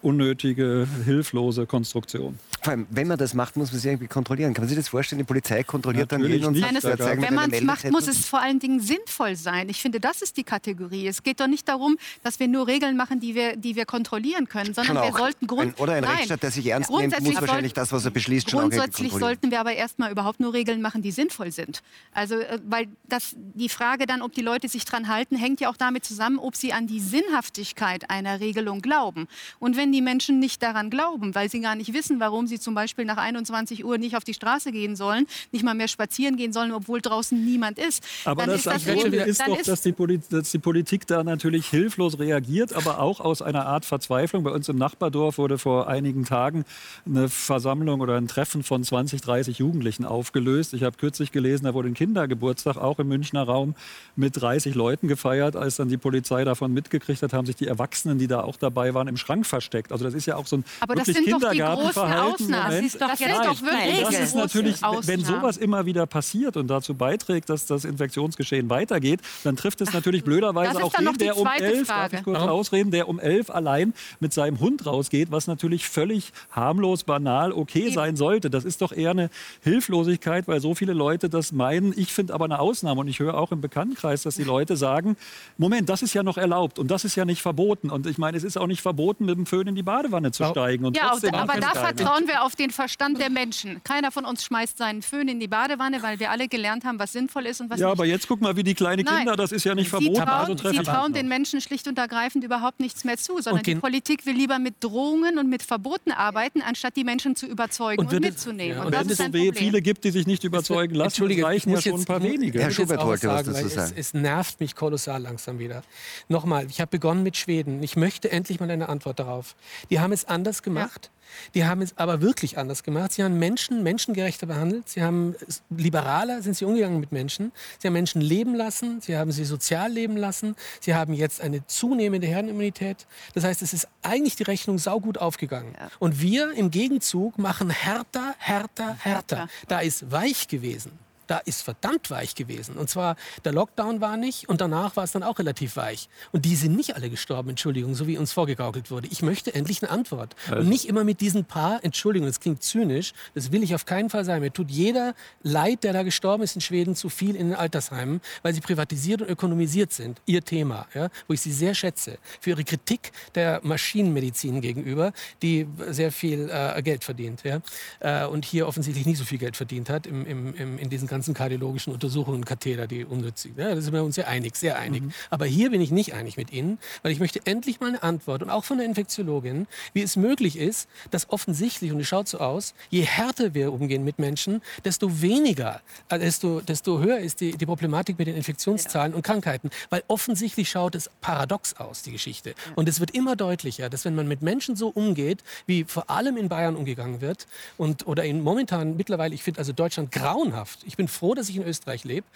unnötige, hilflose Konstruktion. Vor allem, wenn man das macht, muss man sich irgendwie kontrollieren. Kann man sich das vorstellen? Die Polizei kontrolliert Natürlich dann jeden nicht. und sagt, Nein, wir Wenn man es macht, muss es vor allen Dingen sinnvoll sein. Ich finde, das ist die Kategorie. Es geht doch nicht darum, dass wir nur Regeln machen, die wir, die wir kontrollieren können, sondern wir sollten Grund Ein- oder ein Nein. Rechtsstaat, der sich ernst nimmt, muss Grundsätzlich wahrscheinlich soll- das, was er beschließt, schon Grundsätzlich kontrollieren. sollten wir aber erstmal überhaupt nur Regeln machen, die sinnvoll sind. Also, äh, weil das, die Frage dann, ob die Leute sich dran halten, hängt ja auch damit zusammen, ob sie an die Sinnhaftigkeit einer Regelung glauben. Und wenn die Menschen nicht daran glauben, weil sie gar nicht wissen, warum sie zum Beispiel nach 21 Uhr nicht auf die Straße gehen sollen, nicht mal mehr spazieren gehen sollen, obwohl draußen niemand ist, Aber dann das, ist das eben, ist doch, dass die, dass die Politik da natürlich hilflos reagiert, aber auch aus einer Art Verzweiflung. Bei uns im Nachbardorf wurde vor einigen Tagen eine Versammlung oder ein Treffen von 20, 30 Jugendlichen aufgelöst. Ich habe kürzlich gelesen, da wurde ein Kindergeburtstag auch im Münchner Raum mit 30 Leuten gefeiert. Als dann die Polizei davon mitgekriegt hat, haben sich die Erwachsenen, die da auch dabei waren, im Schrank versteckt. Also das ist ja auch so ein Aber das wirklich sind doch die großen Kindergartenverhalten. Ausnahmen. Das ist doch, das ist doch wirklich Das ist natürlich, wenn sowas immer wieder passiert und dazu beiträgt, dass das Infektionsgeschehen weitergeht, dann trifft es natürlich blöderweise auch den, der um elf, darf ich kurz ausreden, der um elf allein mit seinem Hund rausgeht, was natürlich völlig harmlos, banal, okay sein sollte. Das ist doch eher eine Hilflosigkeit, weil so viele Leute das meinen. Ich finde aber eine Ausnahme und ich höre auch im Bekanntenkreis, dass die Leute sagen, Moment, das ist ja noch erlaubt und das ist ja nicht verboten. Und ich meine, es ist auch nicht verboten, mit dem Föhn in die Badewanne zu steigen. Und Ja, trotzdem aber da vertrauen wir auf den Verstand der Menschen. Keiner von uns schmeißt seinen Föhn in die Badewanne, weil wir alle gelernt haben, was sinnvoll ist und was Ja, nicht. aber jetzt guck mal, wie die kleinen Nein. Kinder, das ist ja nicht Sie verboten. trauen, also sie treffen trauen den Menschen schlicht und ergreifend überhaupt nichts mehr zu, sondern Und die Politik will lieber mit Drohungen und mit Verboten arbeiten, anstatt die Menschen zu überzeugen und, Und mitzunehmen. ja, und und das Wenn ist es ein so Problem. viele gibt, die sich nicht überzeugen lassen, Entschuldige, reichen ja muss schon ein paar wenige. Herr Schubert wollte was sagen, dazu sagen. Es, es nervt mich kolossal langsam wieder. Nochmal, ich habe begonnen mit Schweden. Ich möchte endlich mal eine Antwort darauf. Die haben es anders gemacht. Die haben es aber wirklich anders gemacht. Sie haben Menschen menschengerechter behandelt. Sie haben liberaler sind sie umgegangen mit Menschen. Sie haben Menschen leben lassen. Sie haben sie sozial leben lassen. Sie haben jetzt eine zunehmende Herdenimmunität. Das heißt, es ist eigentlich die Rechnung saugut aufgegangen. Und wir im Gegenzug machen härter, härter, härter. Härter. Da ist weich gewesen. Da ist verdammt weich gewesen. Und zwar, der Lockdown war nicht und danach war es dann auch relativ weich. Und die sind nicht alle gestorben, Entschuldigung, so wie uns vorgegaukelt wurde. Ich möchte endlich eine Antwort. Und nicht immer mit diesen paar, Entschuldigung, das klingt zynisch, das will ich auf keinen Fall sein. Mir tut jeder leid, der da gestorben ist in Schweden, zu viel in den Altersheimen, weil sie privatisiert und ökonomisiert sind. Ihr Thema, ja, wo ich sie sehr schätze. Für ihre Kritik der Maschinenmedizin gegenüber, die sehr viel äh, Geld verdient. Ja, äh, und hier offensichtlich nicht so viel Geld verdient hat im, im, im, in diesen ganzen kardiologischen Untersuchungen, Katheter, die unnütz sind. Ja, da sind wir uns sehr einig, sehr einig. Aber hier bin ich nicht einig mit Ihnen, weil ich möchte endlich mal eine Antwort und auch von der Infektiologin, wie es möglich ist, dass offensichtlich, und es schaut so aus, je härter wir umgehen mit Menschen, desto weniger, äh, desto, desto höher ist die, die Problematik mit den Infektionszahlen und Krankheiten. Weil offensichtlich schaut es paradox aus, die Geschichte. Und es wird immer deutlicher, dass wenn man mit Menschen so umgeht, wie vor allem in Bayern umgegangen wird, und, oder in momentan mittlerweile, ich finde also Deutschland grauenhaft. Ich bin froh, dass ich in Österreich lebe.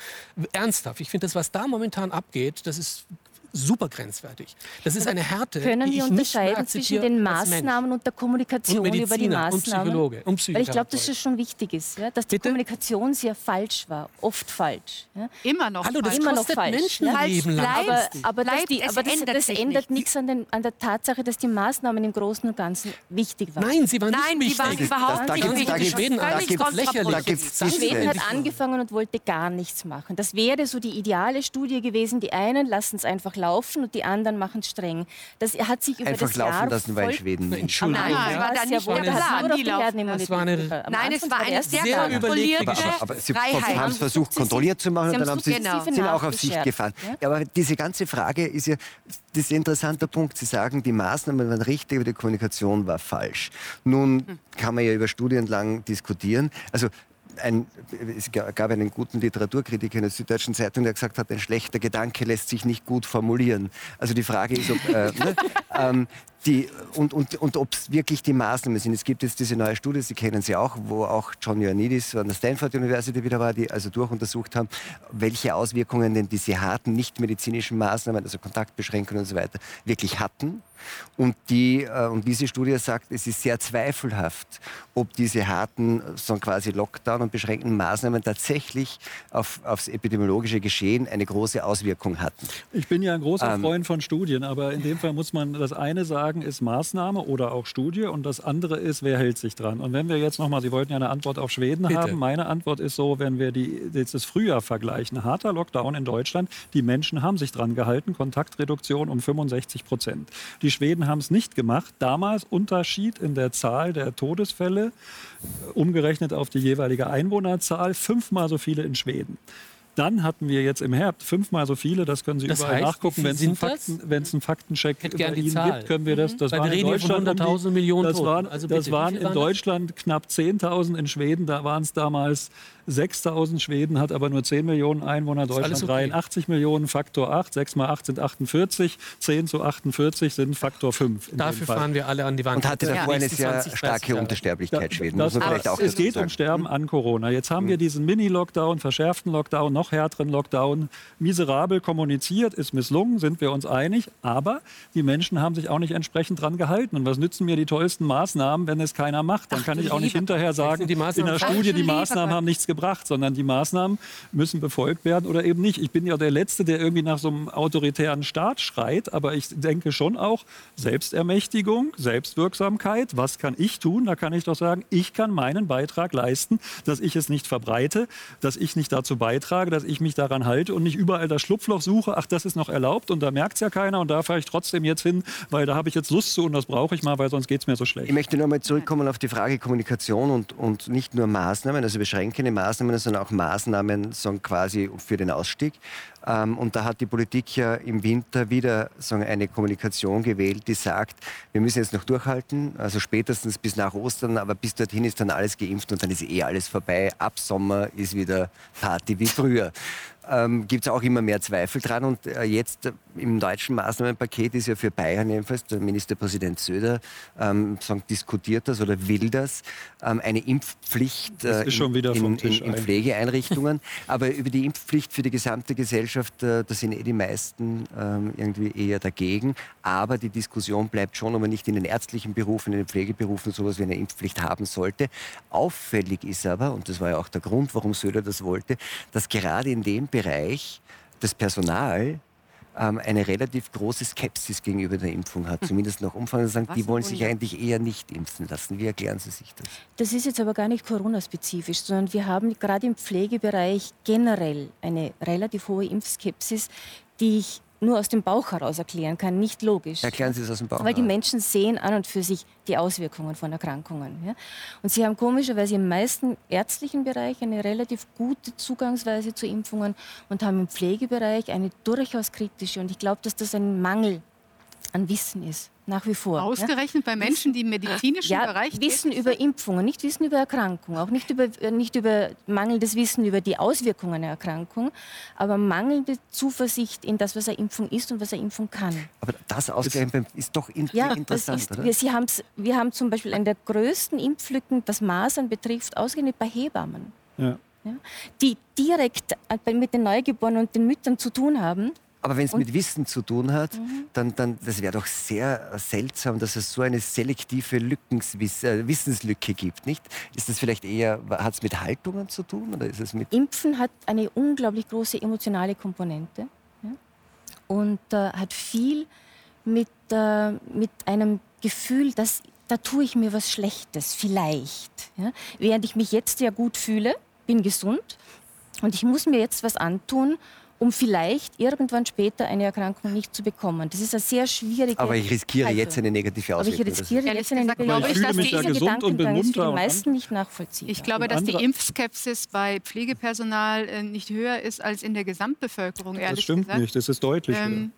Ernsthaft. Ich finde das, was da momentan abgeht, das ist super grenzwertig. Das ist eine Härte, Können die wir unterscheiden zwischen den. Maßnahmen und der Kommunikation Und über die Mediziner und Maßnahmen? Psychologe und Weil ich glaube, dass es schon wichtig ist, ja, dass die Bitte? Kommunikation sehr falsch war, oft falsch. Ja. Immer noch. Hallo, das falsch. Immer noch kostet falsch, Menschenleben ja. lang. Aber, aber, das, die, es aber das, ändert das ändert nicht. nichts an, den, an der Tatsache, dass die Maßnahmen im Großen und Ganzen wichtig waren. Nein, sie waren Nein, nicht die waren wichtig. überhaupt da nicht da wichtig. gibt's- Schweden da an, gibt's- das ist lächerlich. da. Schweden hat angefangen und wollte gar nichts machen. Das wäre so die ideale Studie gewesen. Die einen lassen es einfach laufen und die anderen machen es streng. Das hat sich über Einfach das laufen Jahr lassen, weil voll- Schweden. Entschuldigung. Nein, das war dann nicht wohl, das Plan. nur Die Herdenimmunität. Das war eine- Am Nein, es war eine sehr kontrollierte. Aber sie haben es versucht, kontrolliert zu machen Sie und dann haben sie sind auch auf sich gefahren. ja? Ja, aber diese ganze Frage ist ja, das ist ein interessanter Punkt. Sie sagen, die Maßnahmen waren richtig, aber die Kommunikation war falsch. Nun kann man ja über Studien lang diskutieren. Also ein, es gab einen guten Literaturkritiker in der Süddeutschen Zeitung, der gesagt hat, ein schlechter Gedanke lässt sich nicht gut formulieren. Also die Frage ist, ob... Äh, ne, ähm, die, und, und, und ob es wirklich die Maßnahmen sind. Es gibt jetzt diese neue Studie, Sie kennen sie auch, wo auch John Ioannidis an der Stanford University wieder war, die also durchuntersucht haben, welche Auswirkungen denn diese harten nichtmedizinischen Maßnahmen, also Kontaktbeschränkungen und so weiter, wirklich hatten. Und, die, äh, und diese Studie sagt, es ist sehr zweifelhaft, ob diese harten, so quasi Lockdown und beschränkten Maßnahmen tatsächlich auf, aufs epidemiologische Geschehen eine große Auswirkung hatten. Ich bin ja ein großer ähm, Freund von Studien, aber in dem Fall muss man das eine sagen, ist Maßnahme oder auch Studie und das andere ist, wer hält sich dran. Und wenn wir jetzt nochmal, Sie wollten ja eine Antwort auf Schweden Bitte. haben, meine Antwort ist so, wenn wir die, jetzt das Frühjahr vergleichen, harter Lockdown in Deutschland, die Menschen haben sich dran gehalten, Kontaktreduktion um 65 Prozent. Die Schweden haben es nicht gemacht. Damals Unterschied in der Zahl der Todesfälle, umgerechnet auf die jeweilige Einwohnerzahl, fünfmal so viele in Schweden. Dann hatten wir jetzt im Herbst fünfmal so viele, das können Sie das überall heißt, nachgucken. Wenn es einen, Fakten, einen Faktencheck über ihn gibt, können wir das. das mhm. Weil wir reden hier von 100.000 Millionen Das waren, also das waren in Deutschland knapp 10.000, in Schweden, da waren es damals 6000 Schweden hat aber nur 10 Millionen Einwohner, Deutschland okay. 83 Millionen, Faktor 8, 6 mal 8 sind 48, 10 zu 48 sind Faktor 5. Dafür fahren wir alle an die Wand. Und hatte davor ja, eine sehr starke Untersterblichkeit Schweden. Das, das, vielleicht auch es geht sagen. um Sterben an Corona. Jetzt haben wir hm. diesen Mini-Lockdown, verschärften Lockdown, noch härteren Lockdown, miserabel kommuniziert, ist misslungen, sind wir uns einig, aber die Menschen haben sich auch nicht entsprechend dran gehalten. Und was nützen mir die tollsten Maßnahmen, wenn es keiner macht? Dann kann Ach, ich auch nicht hinterher sagen, in der Studie, die Maßnahmen haben nichts gebracht, sondern die Maßnahmen müssen befolgt werden oder eben nicht. Ich bin ja der Letzte, der irgendwie nach so einem autoritären Staat schreit, aber ich denke schon auch Selbstermächtigung, Selbstwirksamkeit. Was kann ich tun? Da kann ich doch sagen, ich kann meinen Beitrag leisten, dass ich es nicht verbreite, dass ich nicht dazu beitrage, dass ich mich daran halte und nicht überall das Schlupfloch suche. Ach, das ist noch erlaubt und da merkt es ja keiner und da fahre ich trotzdem jetzt hin, weil da habe ich jetzt Lust zu und das brauche ich mal, weil sonst geht es mir so schlecht. Ich möchte noch mal zurückkommen auf die Frage Kommunikation und, und nicht nur Maßnahmen, also beschränkende Maßnahmen, sondern auch Maßnahmen sagen, quasi für den Ausstieg. Ähm, und da hat die Politik ja im Winter wieder sagen, eine Kommunikation gewählt, die sagt, wir müssen jetzt noch durchhalten, also spätestens bis nach Ostern, aber bis dorthin ist dann alles geimpft und dann ist eh alles vorbei. Ab Sommer ist wieder Party wie früher ähm, gibt es auch immer mehr Zweifel dran. Und äh, jetzt äh, im deutschen Maßnahmenpaket ist ja für Bayern jedenfalls, der Ministerpräsident Söder ähm, sagen, diskutiert das oder will das, ähm, eine Impfpflicht äh, in, in, in, in, Pflegeeinrichtungen. Aber über die Impfpflicht für die gesamte Gesellschaft, äh, da sind eh die meisten ähm, irgendwie eher dagegen. Aber die Diskussion bleibt schon, ob man nicht in den ärztlichen Berufen, in den Pflegeberufen sowas wie eine Impfpflicht haben sollte. Auffällig ist aber, und das war ja auch der Grund, warum Söder das wollte, dass gerade in dem Bereich das Personal ähm, eine relativ große Skepsis gegenüber der Impfung hat. Hm. Zumindest nach Umfragen sagen, die wollen sich eigentlich eher nicht impfen lassen. Wie erklären Sie sich das? Das ist jetzt aber gar nicht Corona-spezifisch, sondern wir haben gerade im Pflegebereich generell eine relativ hohe Impfskepsis, die ich nur aus dem Bauch heraus erklären kann, nicht logisch. Erklären Sie es aus dem Bauch Weil die Menschen sehen an und für sich die Auswirkungen von Erkrankungen. Ja? Und sie haben komischerweise im meisten ärztlichen Bereich eine relativ gute Zugangsweise zu Impfungen und haben im Pflegebereich eine durchaus kritische. Und ich glaube, dass das ein Mangel an Wissen ist nach wie vor. Ausgerechnet ja? bei Menschen, die im medizinischen ja, Bereich Wissen über Impfungen, nicht Wissen über Erkrankungen, auch nicht über, äh, nicht über mangelndes Wissen über die Auswirkungen einer Erkrankung, aber mangelnde Zuversicht in das, was eine Impfung ist und was eine Impfung kann. Aber das ausgerechnet ist doch in ja, interessant, ist, oder? Wir, Sie wir haben zum Beispiel eine der größten Impflücken, was Masern betrifft, ausgerechnet bei Hebammen. Ja. Ja, die direkt äh, mit den Neugeborenen und den Müttern zu tun haben aber wenn es mit Wissen zu tun hat, mhm. dann, dann das wäre doch sehr seltsam, dass es so eine selektive Lückenswiss, äh, Wissenslücke gibt, nicht? Ist das vielleicht eher, hat es mit Haltungen zu tun oder ist es mit? Impfen hat eine unglaublich große emotionale Komponente ja? und äh, hat viel mit, äh, mit einem Gefühl, dass da tue ich mir was Schlechtes, vielleicht. Ja? Während ich mich jetzt ja gut fühle, bin gesund und ich muss mir jetzt was antun, um vielleicht irgendwann später eine Erkrankung nicht zu bekommen. Das ist eine sehr schwierige. Aber ich riskiere Haltung. jetzt eine negative Auswirkung. Aber ich riskiere jetzt eine negative Auswirkung. Ich mich ja gesund und bin munter. Für die meisten nicht nachvollziehbar. Ich glaube, dass die Impfskepsis bei Pflegepersonal äh, nicht höher ist als in der Gesamtbevölkerung. das stimmt gesagt. nicht. Das ist deutlich ähm,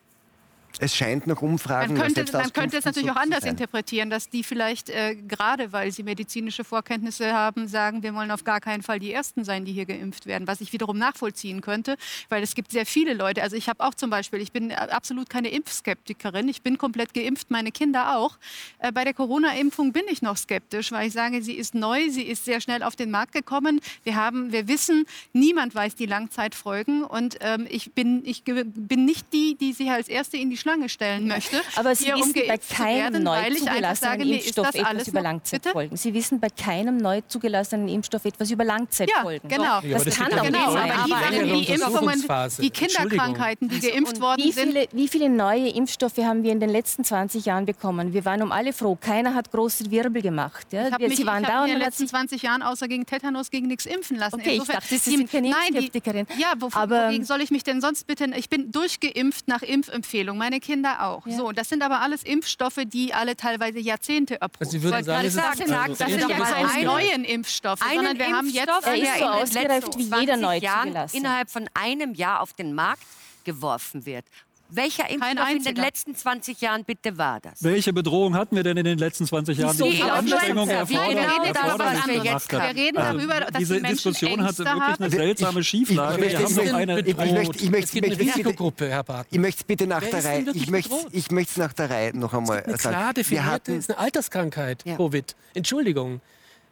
Es scheint nach Umfragen. Man könnte, man könnte es natürlich so auch anders interpretieren, dass die vielleicht äh, gerade, weil sie medizinische Vorkenntnisse haben, sagen, wir wollen auf gar keinen Fall die Ersten sein, die hier geimpft werden, was ich wiederum nachvollziehen könnte, weil es gibt sehr viele Leute. Also ich habe auch zum Beispiel, ich bin absolut keine Impfskeptikerin, ich bin komplett geimpft, meine Kinder auch. Äh, bei der Corona-Impfung bin ich noch skeptisch, weil ich sage, sie ist neu, sie ist sehr schnell auf den Markt gekommen. Wir haben, wir wissen, niemand weiß die Langzeitfolgen und ähm, ich bin, ich bin nicht die, die sich als Erste in die Schlange stellen möchte. Aber Sie wissen bei keinem werden, neu ich zugelassenen Impfstoff etwas über Langzeitfolgen. Sie wissen bei keinem neu zugelassenen Impfstoff etwas über Langzeitfolgen. Ja, genau. Das, das kann doch Genau, nicht sein. aber die, die Impfungen, die Kinderkrankheiten, die geimpft worden Wie sind, viele, wie viele neue Impfstoffe haben wir in den letzten 20 Jahren bekommen? Wir waren um alle froh. Keiner hat große Wirbel gemacht. Ja? Ich habe mich Sie waren ich da hab und in den letzten sich 20 Jahren außer gegen Tetanus gegen nichts impfen lassen. Okay, ich Insofern- dachte, Sie sind keine Impfskeptikerin. Ja, wovon, Aber- wogegen soll ich mich denn sonst bitte? Ich bin durchgeimpft nach Impfempfehlung, meine Kinder auch. Ja. So, das sind aber alles Impfstoffe, die alle teilweise Jahrzehnte erprobt Also Sie würden sagen, ist- sagen, also das sind ja keine neuen Impfstoffe, sondern wir haben jetzt Impfstoff, ist der so in den letzten wie jeder 20 neu Jahren innerhalb von einem Jahr auf den Markt geworfen wird. Welcher Impfstoff in den letzten 20 Jahren bitte war das? Welche Bedrohung hatten wir denn in den letzten 20 Jahren, So die viel diese Anstrengung erfordert, genau das, erforderlich was wir jetzt hat? Wir reden darüber, dass diese die Diskussion hatte wirklich eine haben. seltsame Schieflage. Ich- ich Wir haben möchte- noch eine ich- ich möchte- ich möchte- es gibt eine ich möchte- Risikogruppe, Herr Barth. Ich möchte es bitte nach der Reihe. Ich möchte ich möchte es nach der Reihe noch einmal Eine sagen. klar Wir definierte, hatten, ist eine Alterskrankheit, Ja. Covid. Entschuldigung.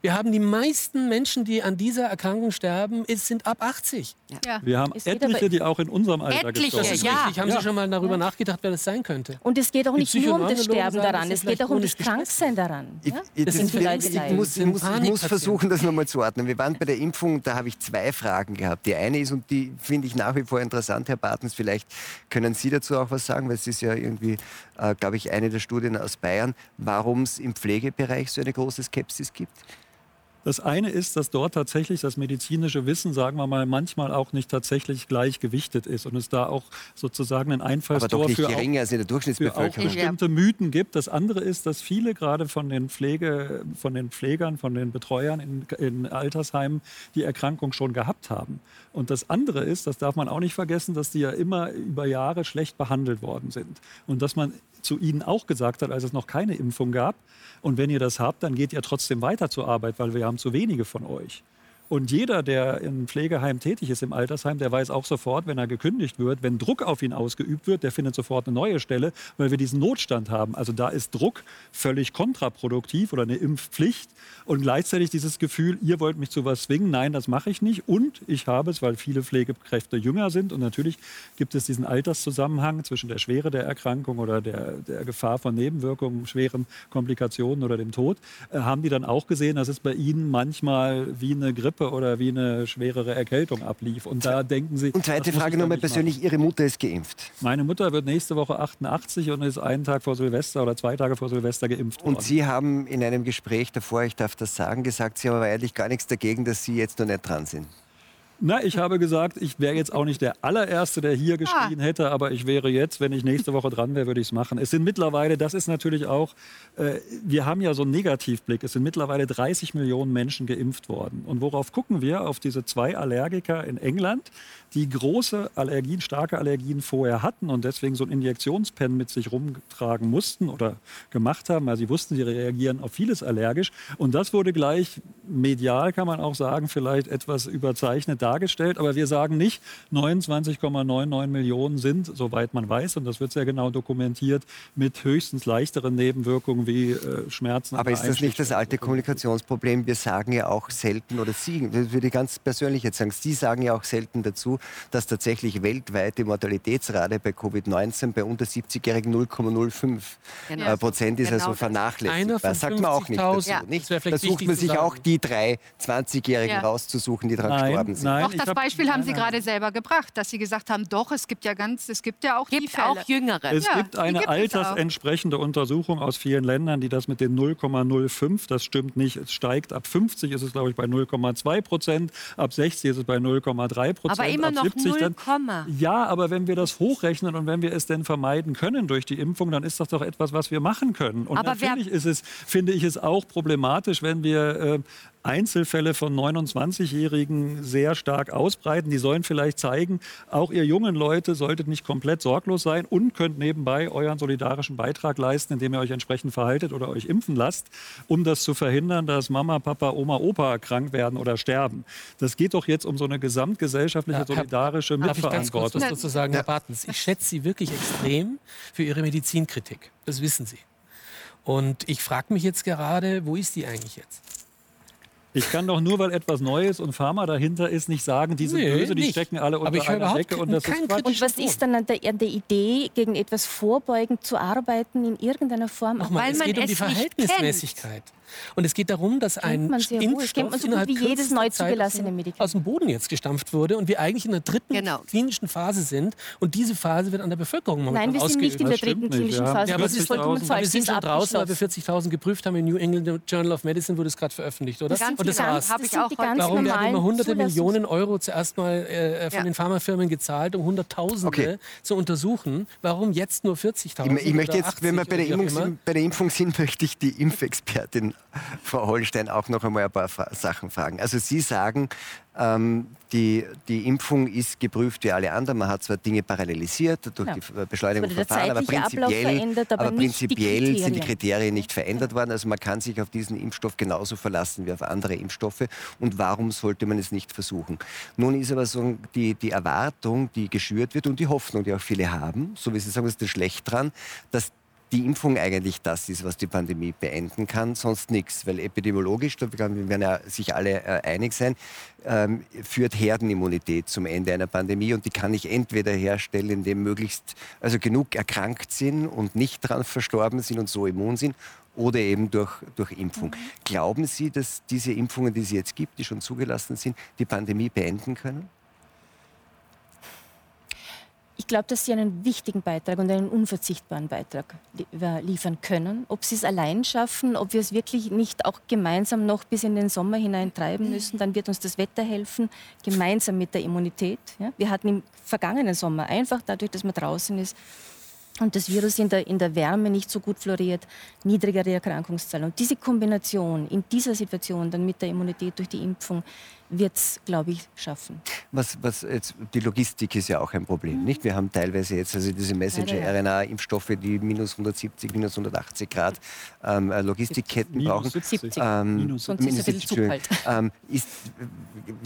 Wir haben die meisten Menschen, die an dieser Erkrankung sterben, ist, sind ab 80. Ja. Wir haben Es etliche, die auch in unserem Alter Etliche, gestorben Das ist sind. ja. richtig. Haben Sie schon mal darüber nachgedacht, wer das sein könnte? Und es geht auch nicht nur um das Sterben sagen, daran, es geht auch um das vielleicht Kranksein daran. Ich, ich, Das sind Leute ich, muss, ich, muss, ich muss versuchen, das nochmal zu ordnen. Wir waren bei der Impfung, da habe ich zwei Fragen gehabt. Die eine ist, und die finde ich nach wie vor interessant, Herr Bartens, vielleicht können Sie dazu auch was sagen, weil es ist ja irgendwie, äh, glaube ich, eine der Studien aus Bayern, warum es im Pflegebereich so eine große Skepsis gibt. Das eine ist, dass dort tatsächlich das medizinische Wissen, sagen wir mal, manchmal auch nicht tatsächlich gleich gewichtet ist und es da auch sozusagen ein Einfallstor nicht für auch geringer als in der für auch Durchschnittsbevölkerung. bestimmte Mythen gibt. Das andere ist, dass viele gerade von den, Pflege, von den Pflegern, von den Betreuern in, in Altersheimen die Erkrankung schon gehabt haben. Und das andere ist, das darf man auch nicht vergessen, dass die ja immer über Jahre schlecht behandelt worden sind. Und dass man zu ihnen auch gesagt hat, als es noch keine Impfung gab, und wenn ihr das habt, dann geht ihr trotzdem weiter zur Arbeit, weil wir haben zu wenige von euch. Und jeder, der im Pflegeheim tätig ist, im Altersheim, der weiß auch sofort, wenn er gekündigt wird, wenn Druck auf ihn ausgeübt wird, der findet sofort eine neue Stelle, weil wir diesen Notstand haben. Also da ist Druck völlig kontraproduktiv oder eine Impfpflicht und gleichzeitig dieses Gefühl, ihr wollt mich zu was zwingen. Nein, das mache ich nicht. Und ich habe es, weil viele Pflegekräfte jünger sind und natürlich gibt es diesen Alterszusammenhang zwischen der Schwere der Erkrankung oder der, der Gefahr von Nebenwirkungen, schweren Komplikationen oder dem Tod, äh, haben die dann auch gesehen, dass es bei ihnen manchmal wie eine Grippe oder wie eine schwerere Erkältung ablief. Und da denken sie. Und zweite Frage nochmal persönlich, Ihre Mutter ist geimpft. machen. Meine Mutter wird nächste Woche 88 und ist einen Tag vor Silvester oder zwei Tage vor Silvester geimpft worden. Und Sie haben in einem Gespräch davor, ich darf das sagen, gesagt, Sie haben aber eigentlich gar nichts dagegen, dass Sie jetzt noch nicht dran sind. Na, ich habe gesagt, ich wäre jetzt auch nicht der allererste, der hier geschrien hätte, aber ich wäre jetzt, wenn ich nächste Woche dran wäre, würde ich es machen. Es sind mittlerweile, das ist natürlich auch, äh, wir haben ja so einen Negativblick, es sind mittlerweile 30 Millionen Menschen geimpft worden. Und worauf gucken wir? Auf diese zwei Allergiker in England, die große Allergien, starke Allergien vorher hatten und deswegen so ein Injektionspen mit sich rumtragen mussten oder gemacht haben, weil sie wussten, sie reagieren auf vieles allergisch. Und das wurde gleich medial, kann man auch sagen, vielleicht etwas überzeichnet dargestellt. Aber wir sagen nicht, 29,99 Millionen sind, soweit man weiß, und das wird sehr genau dokumentiert, mit höchstens leichteren Nebenwirkungen wie äh, Schmerzen. Aber ist das nicht das alte. Kommunikationsproblem? Wir sagen ja auch selten, oder Sie, das würde ich ganz persönlich jetzt sagen, Sie sagen ja auch selten dazu, dass tatsächlich weltweit die Mortalitätsrate bei Covid-19 bei unter 70-Jährigen 0,05 Genau. äh, Prozent ist, Genau also vernachlässigt. Einer von Das sagt man auch nicht dazu. 50.000. Ja. Nicht? Da sucht man sich auch die drei 20-Jährigen Ja. rauszusuchen, die daran gestorben sind. nein. Doch, ich das Beispiel haben Sie nein, gerade selber gebracht, dass Sie gesagt haben, doch, es gibt ja ganz, es gibt ja auch die Gibt Fälle. auch Jüngere. Es Ja, gibt eine gibt auch. altersentsprechende Untersuchung aus vielen Ländern, die das mit den 0,05, das stimmt nicht, es steigt. Ab 50 ist es, glaube ich, bei 0,2 Prozent, ab 60 ist es bei 0,3 Prozent. Aber immer ab noch 70 dann, 0, Ja, aber wenn wir das hochrechnen und wenn wir es denn vermeiden können durch die Impfung, dann ist das doch etwas, was wir machen können. Und Aber natürlich ist es, finde ich es auch problematisch, wenn wir äh, Einzelfälle von 29-Jährigen sehr stark ausbreiten. Die sollen vielleicht zeigen, auch ihr jungen Leute solltet nicht komplett sorglos sein und könnt nebenbei euren solidarischen Beitrag leisten, indem ihr euch entsprechend verhaltet oder euch impfen lasst, um das zu verhindern, dass Mama, Papa, Oma, Opa krank werden oder sterben. Das geht doch jetzt um so eine gesamtgesellschaftliche, solidarische Darf ich ganz kurz Mitverantwortung. was dazu sagen, Herr Bartens? Ich schätze Sie wirklich extrem für Ihre Medizinkritik. Das wissen Sie. Und ich frage mich jetzt gerade, wo ist die eigentlich jetzt? Ich kann doch nur, weil etwas Neues und Pharma dahinter ist, nicht sagen, die sind Nee, böse, die nicht. stecken alle Aber unter ich höre einer Decke und das ist Quatsch. Und was ist dann an der, an der Idee, gegen etwas vorbeugend zu arbeiten, in irgendeiner Form? Nochmal, Weil es man geht um es die nicht Verhältnismäßigkeit. Und es geht darum, dass ein. Impfstoff so innerhalb wie jedes kürzester neu Zeit zugelassene aus dem- Medikament. aus dem Boden jetzt gestampft wurde und wir eigentlich in der dritten Genau. klinischen Phase sind. Und diese Phase wird an der Bevölkerung momentan Nein, wir sind nicht in der dritten nicht, klinischen ja. Phase. Ja, aber das es ist vollkommen falsch. Wir sind schon draußen, weil wir abgeschlossen. 40.000 geprüft haben. Im New England Journal of Medicine wurde es gerade veröffentlicht, oder? Ganz und das war's. Ich Das sind auch Warum werden immer hunderte Millionen Euro zuerst mal äh, von Ja. den Pharmafirmen gezahlt, um Hunderttausende Okay. zu untersuchen? Warum jetzt nur 40.000? Ich, ich möchte jetzt, 80 wenn wir bei der, Impfung bei der Impfung sind, möchte ich die Impfexpertin Frau Holstein auch noch einmal ein paar Sachen fragen. Also Sie sagen, ähm, die, die Impfung ist geprüft wie alle anderen. Man hat zwar Dinge parallelisiert durch Ja. die Beschleunigung von Verfahren, aber prinzipiell, aber aber nicht die prinzipiell sind die Kriterien. Kriterien nicht verändert worden. Also man kann sich auf diesen Impfstoff genauso verlassen wie auf andere Impfstoffe. Und warum sollte man es nicht versuchen? Nun ist aber so die, die Erwartung, die geschürt wird und die Hoffnung, die auch viele haben, so wie Sie sagen, ist das schlecht dran, dass die Impfung eigentlich das ist, was die Pandemie beenden kann, sonst nichts. Weil epidemiologisch, da werden ja sich alle äh, einig sein, ähm, führt Herdenimmunität zum Ende einer Pandemie und die kann ich entweder herstellen, indem möglichst also genug erkrankt sind und nicht daran verstorben sind und so immun sind, oder eben durch, durch Impfung. Glauben Sie, dass diese Impfungen, die es jetzt gibt, die schon zugelassen sind, die Pandemie beenden können? Ich glaube, dass sie einen wichtigen Beitrag und einen unverzichtbaren Beitrag li liefern können. Ob sie es allein schaffen, ob wir es wirklich nicht auch gemeinsam noch bis in den Sommer hinein treiben müssen, dann wird uns das Wetter helfen, gemeinsam mit der Immunität. Ja? Wir hatten im vergangenen Sommer einfach dadurch, dass man draußen ist, und das Virus in der, in der Wärme nicht so gut floriert, niedrigere Erkrankungszahlen. Und diese Kombination in dieser Situation dann mit der Immunität durch die Impfung wird es, glaube ich, schaffen. Was, was jetzt, die Logistik ist ja auch ein Problem, nicht? Wir haben teilweise jetzt also diese Mhm. Messenger-RNA-Impfstoffe, die minus 170, minus 180 Grad ähm, äh, Logistikketten Minus brauchen. 70. Ähm, Minus Sonst ist es ein bisschen Entschuldigung. zu kalt. Ähm, ist,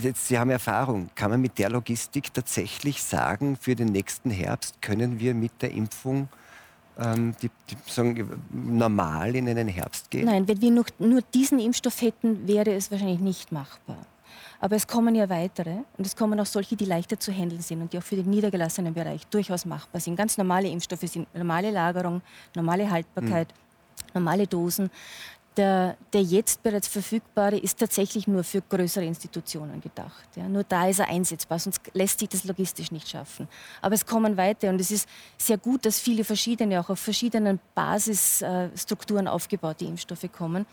jetzt, Sie haben Erfahrung. Kann man mit der Logistik tatsächlich sagen, für den nächsten Herbst können wir mit der Impfung ähm, die, die, sagen, normal in einen Herbst gehen? Nein, wenn wir nur, nur diesen Impfstoff hätten, wäre es wahrscheinlich nicht machbar. Aber es kommen ja weitere und es kommen auch solche, die leichter zu handeln sind und die auch für den niedergelassenen Bereich durchaus machbar sind. Ganz normale Impfstoffe sind normale Lagerung, normale Haltbarkeit, normale Dosen. Der, der jetzt bereits verfügbare ist tatsächlich nur für größere Institutionen gedacht. Ja. Nur da ist er einsetzbar, sonst lässt sich das logistisch nicht schaffen. Aber es kommen weiter und es ist sehr gut, dass viele verschiedene, auch auf verschiedenen Basisstrukturen aufgebaute Impfstoffe kommen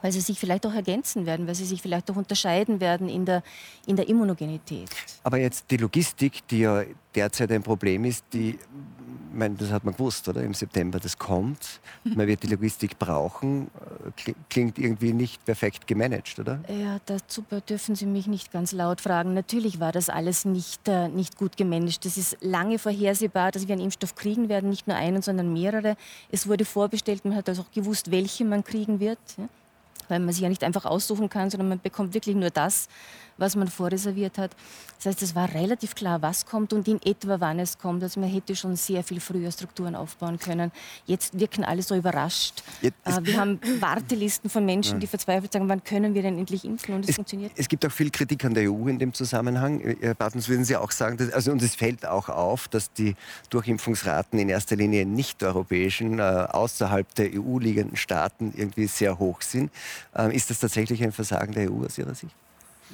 weil sie sich vielleicht auch ergänzen werden, weil sie sich vielleicht auch unterscheiden werden in der, in der Immunogenität. Aber jetzt die Logistik, die ja derzeit ein Problem ist, die, ich meine, das hat man gewusst, oder? Im September, das kommt. Man wird die Logistik brauchen. Äh, kli- Klingt irgendwie nicht perfekt gemanagt, oder? Ja, dazu dürfen Sie mich nicht ganz laut fragen. Natürlich war das alles nicht, äh, nicht gut gemanagt. Es ist lange vorhersehbar, dass wir einen Impfstoff kriegen werden, nicht nur einen, sondern mehrere. Es wurde vorbestellt, man hat also auch gewusst, welche man kriegen wird. Ja? Weil man sich ja nicht einfach aussuchen kann, sondern man bekommt wirklich nur das, was man vorreserviert hat. Das heißt, es war relativ klar, was kommt und in etwa wann es kommt. Also man hätte schon sehr viel früher Strukturen aufbauen können. Jetzt wirken alle so überrascht. Jetzt- Äh, wir haben Wartelisten von Menschen, die verzweifelt sagen, wann können wir denn endlich impfen? Und es, Es, funktioniert. es gibt auch viel Kritik an der EU in dem Zusammenhang. Äh, Herr Bartens, würden Sie auch sagen, dass, also, und es fällt auch auf, dass die Durchimpfungsraten in erster Linie in nicht-europäischen, äh, außerhalb der EU liegenden Staaten irgendwie sehr hoch sind. Ähm, ist das tatsächlich ein Versagen der EU aus Ihrer Sicht?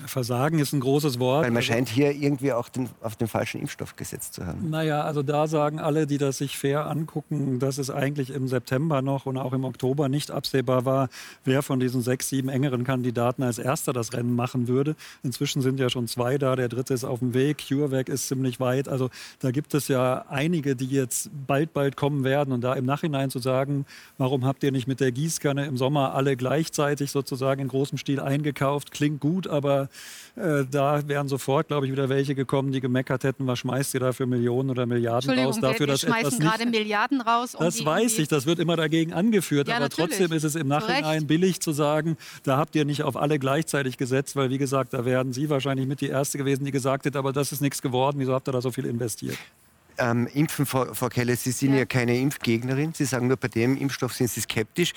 Versagen ist ein großes Wort. Weil man Also- scheint hier irgendwie auch den, auf den falschen Impfstoff gesetzt zu haben. Naja, also da sagen alle, die das sich fair angucken, dass es eigentlich im September noch und auch im Oktober nicht absehbar war, wer von diesen sechs, sieben engeren Kandidaten als erster das Rennen machen würde. Inzwischen sind ja schon zwei da, der dritte ist auf dem Weg, CureVac ist ziemlich weit. Also da gibt es ja einige, die jetzt bald, bald kommen werden. Und da im Nachhinein zu sagen, warum habt ihr nicht mit der Gießkanne im Sommer alle gleichzeitig sozusagen in großem Stil eingekauft, klingt gut, aber aber äh, da wären sofort, glaube ich, wieder welche gekommen, die gemeckert hätten, was schmeißt ihr da für Millionen oder Milliarden raus dafür, wir, wir schmeißen nicht gerade Milliarden raus. Um das die, weiß die, ich, das wird immer dagegen angeführt, Ja, aber natürlich. trotzdem ist es im Nachhinein billig zu sagen, da habt ihr nicht auf alle gleichzeitig gesetzt, weil wie gesagt, da wären Sie wahrscheinlich mit die Erste gewesen, die gesagt hätte, aber das ist nichts geworden, wieso habt ihr da so viel investiert? Ähm, Impfen, Frau, Frau Keller, Sie sind ja. keine Impfgegnerin. Sie sagen nur, bei dem Impfstoff sind Sie skeptisch.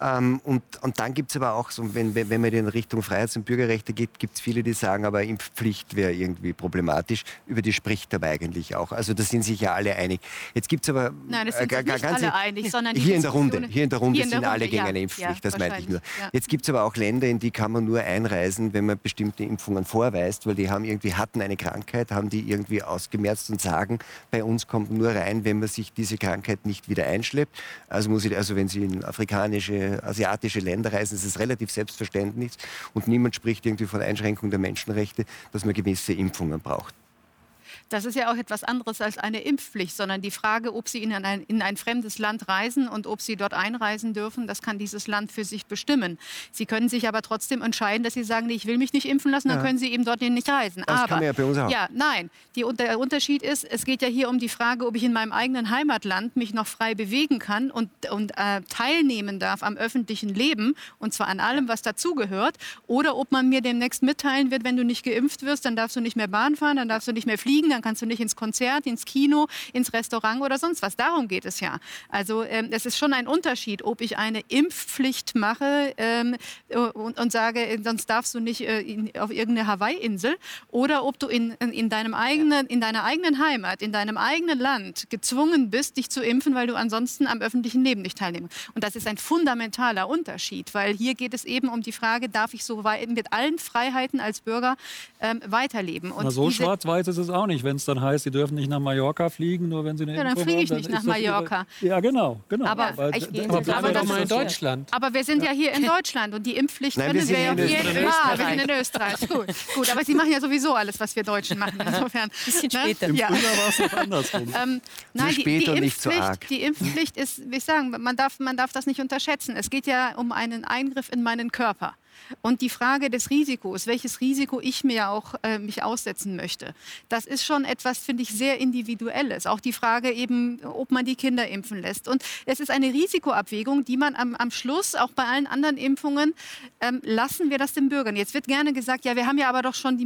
Ähm, und, und dann gibt es aber auch, so, wenn, wenn man in Richtung Freiheits- und Bürgerrechte geht, gibt es viele, die sagen, aber Impfpflicht wäre irgendwie problematisch. Über die spricht aber eigentlich auch. Also da sind sich ja alle einig. Jetzt gibt es aber... Nein, es sind äh, nicht alle einig, sondern hier in der Runde, hier in der Runde Hier in der sind alle Runde, gegen ja. eine Impfpflicht, Ja, das meinte ich nur. ja. Jetzt gibt es aber auch Länder, in die kann man nur einreisen, wenn man bestimmte Impfungen vorweist, weil die haben irgendwie hatten eine Krankheit, haben die irgendwie ausgemerzt und sagen, bei uns kommt nur rein, wenn man sich diese Krankheit nicht wieder einschleppt. Also muss ich, also wenn Sie in afrikanische, asiatische Länder reisen, ist es relativ selbstverständlich und niemand spricht irgendwie von Einschränkung der Menschenrechte, dass man gewisse Impfungen braucht. Das ist ja auch etwas anderes als eine Impfpflicht, sondern die Frage, ob Sie in ein, in ein fremdes Land reisen und ob Sie dort einreisen dürfen, das kann dieses Land für sich bestimmen. Sie können sich aber trotzdem entscheiden, dass Sie sagen, ich will mich nicht impfen lassen, dann Ja. können Sie eben dorthin nicht reisen. Das aber kann man ja bei uns auch. Ja, nein. Die, der Unterschied ist, es geht ja hier um die Frage, ob ich in meinem eigenen Heimatland mich noch frei bewegen kann und, und äh, teilnehmen darf am öffentlichen Leben, und zwar an allem, was dazugehört, oder ob man mir demnächst mitteilen wird, wenn du nicht geimpft wirst, dann darfst du nicht mehr Bahn fahren, dann darfst du nicht mehr fliegen, dann kannst du nicht ins Konzert, ins Kino, ins Restaurant oder sonst was. Darum geht es ja. Also ähm, es ist schon ein Unterschied, ob ich eine Impfpflicht mache ähm, äh, und, und sage, äh, sonst darfst du nicht äh, in, auf irgendeine Hawaii-Insel, oder ob du in, in, in, deinem eigenen, in deiner eigenen Heimat, in deinem eigenen Land gezwungen bist, dich zu impfen, weil du ansonsten am öffentlichen Leben nicht teilnehmen. Und das ist ein fundamentaler Unterschied, weil hier geht es eben um die Frage, darf ich so weit mit allen Freiheiten als Bürger ähm, weiterleben? Und Na, so schwarz-weiß ist es auch nicht, wenn es dann heißt, Sie dürfen nicht nach Mallorca fliegen, nur wenn Sie eine Ja, dann Impfung fliege ich haben, nicht nach das Ihre- Mallorca. Ja, genau, genau. Aber Weil- ich- Aber bleiben Aber wir doch das mal in Deutschland. Aber wir sind ja hier in Deutschland und die Impfpflicht Nein, wir können wir ja hier in jeden Österreich. Fall. Wir sind in Österreich. Gut, gut. Aber Sie machen ja sowieso alles, was wir Deutschen machen. Insofern. Bisschen ne? später. Im Ja. Frühjahr war es noch andersrum. Ähm, nein, die, die, Impfpflicht, die Impfpflicht ist, wie ich sagen, man darf, man darf das nicht unterschätzen. Es geht ja um einen Eingriff in meinen Körper. Und die Frage des Risikos, welches Risiko ich mir auch äh, mich aussetzen möchte, das ist schon etwas, finde ich, sehr individuelles. Auch die Frage eben, ob man die Kinder impfen lässt. Und es ist eine Risikoabwägung, die man am, am Schluss, auch bei allen anderen Impfungen, ähm, lassen wir das den Bürgern. Jetzt wird gerne gesagt, ja, wir haben ja aber doch schon die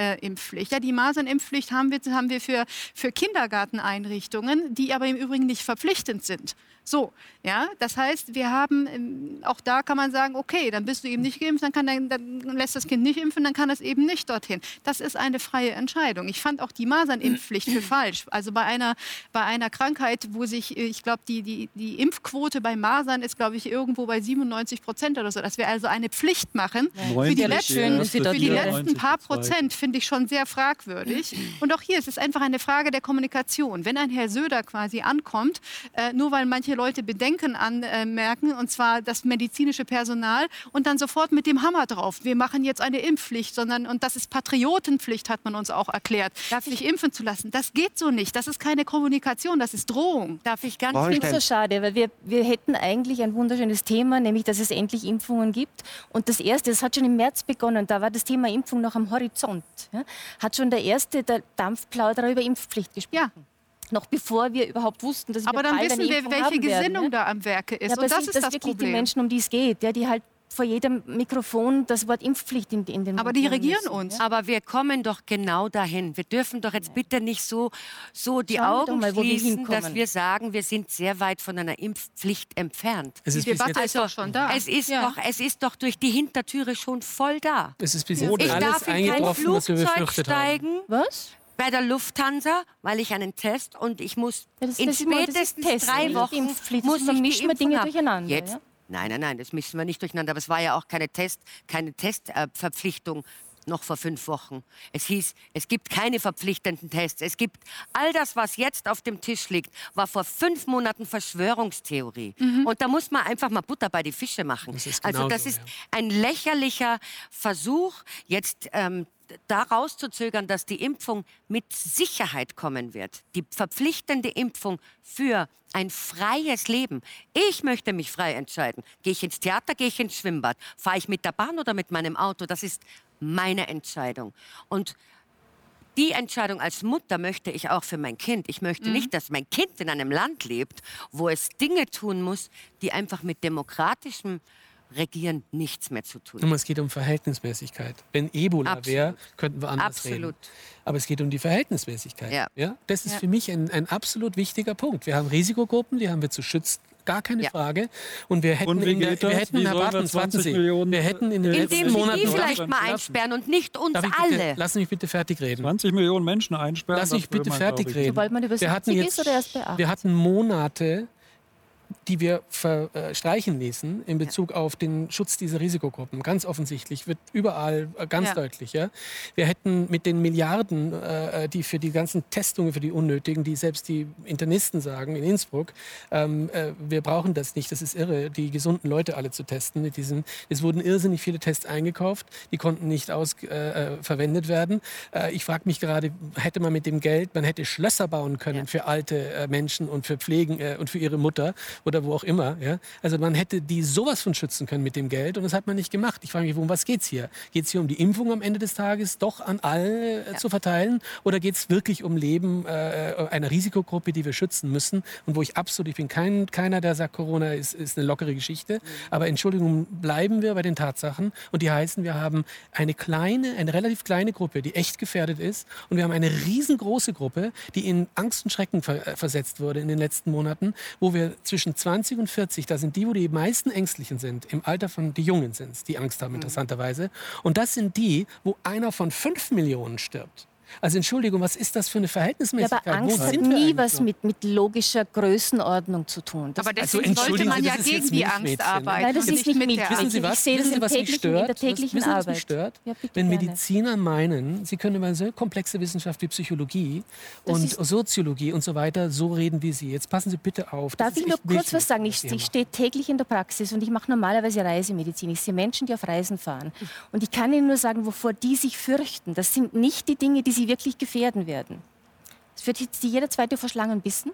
Masernimpfpflicht. ja, die Masernimpfpflicht haben wir, haben wir für, für Kindergarteneinrichtungen, die aber im Übrigen nicht verpflichtend sind. So, ja, das heißt, wir haben, ähm, auch da kann man sagen, okay, dann bist du eben nicht geimpft, dann, kann dein, dann lässt das Kind nicht impfen, dann kann es eben nicht dorthin. Das ist eine freie Entscheidung. Ich fand auch die Masernimpfpflicht für falsch. Also bei einer, bei einer Krankheit, wo sich, äh, ich glaube, die, die, die Impfquote bei Masern ist, glaube ich, irgendwo bei 97 Prozent oder so, dass wir also eine Pflicht machen für die, letzten, für die letzten paar Prozent, finde ich schon sehr fragwürdig. Und auch hier ist es einfach eine Frage der Kommunikation. Wenn ein Herr Söder quasi ankommt, äh, nur weil manche Leute Bedenken anmerken, und zwar das medizinische Personal, und dann sofort mit dem Hammer drauf, wir machen jetzt eine Impfpflicht, sondern, und das ist Patriotenpflicht, hat man uns auch erklärt, sich impfen zu lassen. Das geht so nicht. Das ist keine Kommunikation, das ist Drohung. Darf ich ganz es Holstein. so schade, weil wir, wir hätten eigentlich ein wunderschönes Thema, nämlich dass es endlich Impfungen gibt. Und das erste, das hat schon im März begonnen, da war das Thema Impfung noch am Horizont. Ja, hat schon der erste, der Dampfplauderer über Impfpflicht gesprochen. Ja. Noch bevor wir überhaupt wussten, dass Aber wir dann bald wissen wir, welche haben werden, Gesinnung ja. da am Werke ist. Ja, aber und das sind ist das das wirklich Problem. die Menschen, um die es geht, ja, die halt vor jedem Mikrofon das Wort Impfpflicht in, in den Aber die regieren müssen, uns. Ja? Aber wir kommen doch genau dahin. Wir dürfen doch jetzt bitte nicht so, so die Schauen wir Augen mal, wir schließen, hinkommen. dass wir sagen, wir sind sehr weit von einer Impfpflicht entfernt. Es ist, Die Debatte jetzt, ist doch schon da. Es ist, Ja. doch, es ist doch durch die Hintertüre schon voll da. es ist bis Ich jetzt alles darf in kein wir Flugzeug befürchtet haben. steigen Was? bei der Lufthansa, weil ich einen Test und ich muss Ja, das- in spätestens Testen, drei Wochen Impfpflicht. muss ich die wir Impfung Dinge haben. durcheinander, Jetzt, ja? Nein, nein, nein, das mischen wir nicht durcheinander. Aber es war ja auch keine Test, keine Testverpflichtung noch vor fünf Wochen. Es hieß, es gibt keine verpflichtenden Tests. Es gibt all das, was jetzt auf dem Tisch liegt, war vor fünf Monaten Verschwörungstheorie. Und da muss man einfach mal Butter bei die Fische machen. Das ist also genauso, das ist ja. ein lächerlicher Versuch, jetzt ähm, da rauszuzögern, dass die Impfung mit Sicherheit kommen wird, die verpflichtende Impfung für ein freies Leben. Ich möchte mich frei entscheiden. Gehe ich ins Theater, gehe ich ins Schwimmbad, fahre ich mit der Bahn oder mit meinem Auto, das ist meine Entscheidung. Und die Entscheidung als Mutter möchte ich auch für mein Kind. Ich möchte mhm. nicht, dass mein Kind in einem Land lebt, wo es Dinge tun muss, die einfach mit demokratischem Regieren nichts mehr zu tun. haben. es geht um Verhältnismäßigkeit. Wenn Ebola wäre, könnten wir anders Absolut. reden. Aber es geht um die Verhältnismäßigkeit. Ja. ja? Das ist ja. für mich ein, ein absolut wichtiger Punkt. Wir haben Risikogruppen, die haben wir zu schützen gar keine ja. Frage. Und wir hätten, und in der, wir hätten, Herr Bartens, warten Sie, Millionen wir hätten in den letzten Monaten... die vielleicht mal einsperren und nicht uns bitte, alle. Lassen Sie mich bitte fertig reden. 20 Millionen Menschen einsperren. Lass mich bitte fertig reden. Sobald man über wir hatten jetzt, ist oder erst bei Wir hatten Monate die wir verstreichen ließen in Bezug ja. auf den Schutz dieser Risikogruppen. Ganz offensichtlich wird überall äh, ganz ja. deutlich. Ja? Wir hätten mit den Milliarden, äh, die für die ganzen Testungen, für die unnötigen, die selbst die Internisten sagen in Innsbruck, ähm, äh, wir brauchen das nicht, das ist irre, die gesunden Leute alle zu testen. Mit diesen, es wurden irrsinnig viele Tests eingekauft, die konnten nicht aus, äh, äh verwendet werden. Äh, ich frage mich gerade, hätte man mit dem Geld, man hätte Schlösser bauen können ja. für alte Menschen und für Pflegen und für ihre Mutter oder wo auch immer. Ja? Also man hätte die sowas von schützen können mit dem Geld und das hat man nicht gemacht. Ich frage mich, um was geht es hier? Geht es hier um die Impfung am Ende des Tages doch an alle äh, ja. zu verteilen oder geht es wirklich um Leben äh, einer Risikogruppe, die wir schützen müssen und wo ich absolut, ich bin kein, keiner, der sagt, Corona ist, ist eine lockere Geschichte, mhm. aber Entschuldigung, bleiben wir bei den Tatsachen und die heißen, wir haben eine kleine, eine relativ kleine Gruppe, die echt gefährdet ist und wir haben eine riesengroße Gruppe, die in Angst und Schrecken ver äh, versetzt wurde in den letzten Monaten, wo wir zwischen zwischen 20 und 40, da sind die, wo die meisten Ängstlichen sind, im Alter von, die Jungen sind, die Angst haben, mhm. interessanterweise. Und das sind die, wo einer von fünf Millionen stirbt. Also Entschuldigung, was ist das für eine Verhältnismäßigkeit? Ja, aber Angst hat nie was mit, mit logischer Größenordnung zu tun. Das aber deswegen also, sollte man ja gegen die Angst arbeiten. Nein, das ist nicht mit Wissen Sie was? Ich sehe das im was mich stört? in der täglichen Arbeit. Was mich stört? Ja, Wenn Mediziner meinen, sie können über so komplexe Wissenschaft wie Psychologie das und Soziologie und so weiter so reden wie Sie. Jetzt passen Sie bitte auf. Darf ich nur kurz was sagen? Ich, ich stehe täglich in der Praxis und ich mache normalerweise Reisemedizin. Ich sehe Menschen, die auf Reisen fahren. Und ich kann Ihnen nur sagen, wovor die sich fürchten. Das sind nicht die Dinge, die sie wirklich gefährden werden. Es wird jetzt jeder zweite vor Schlangen bissen.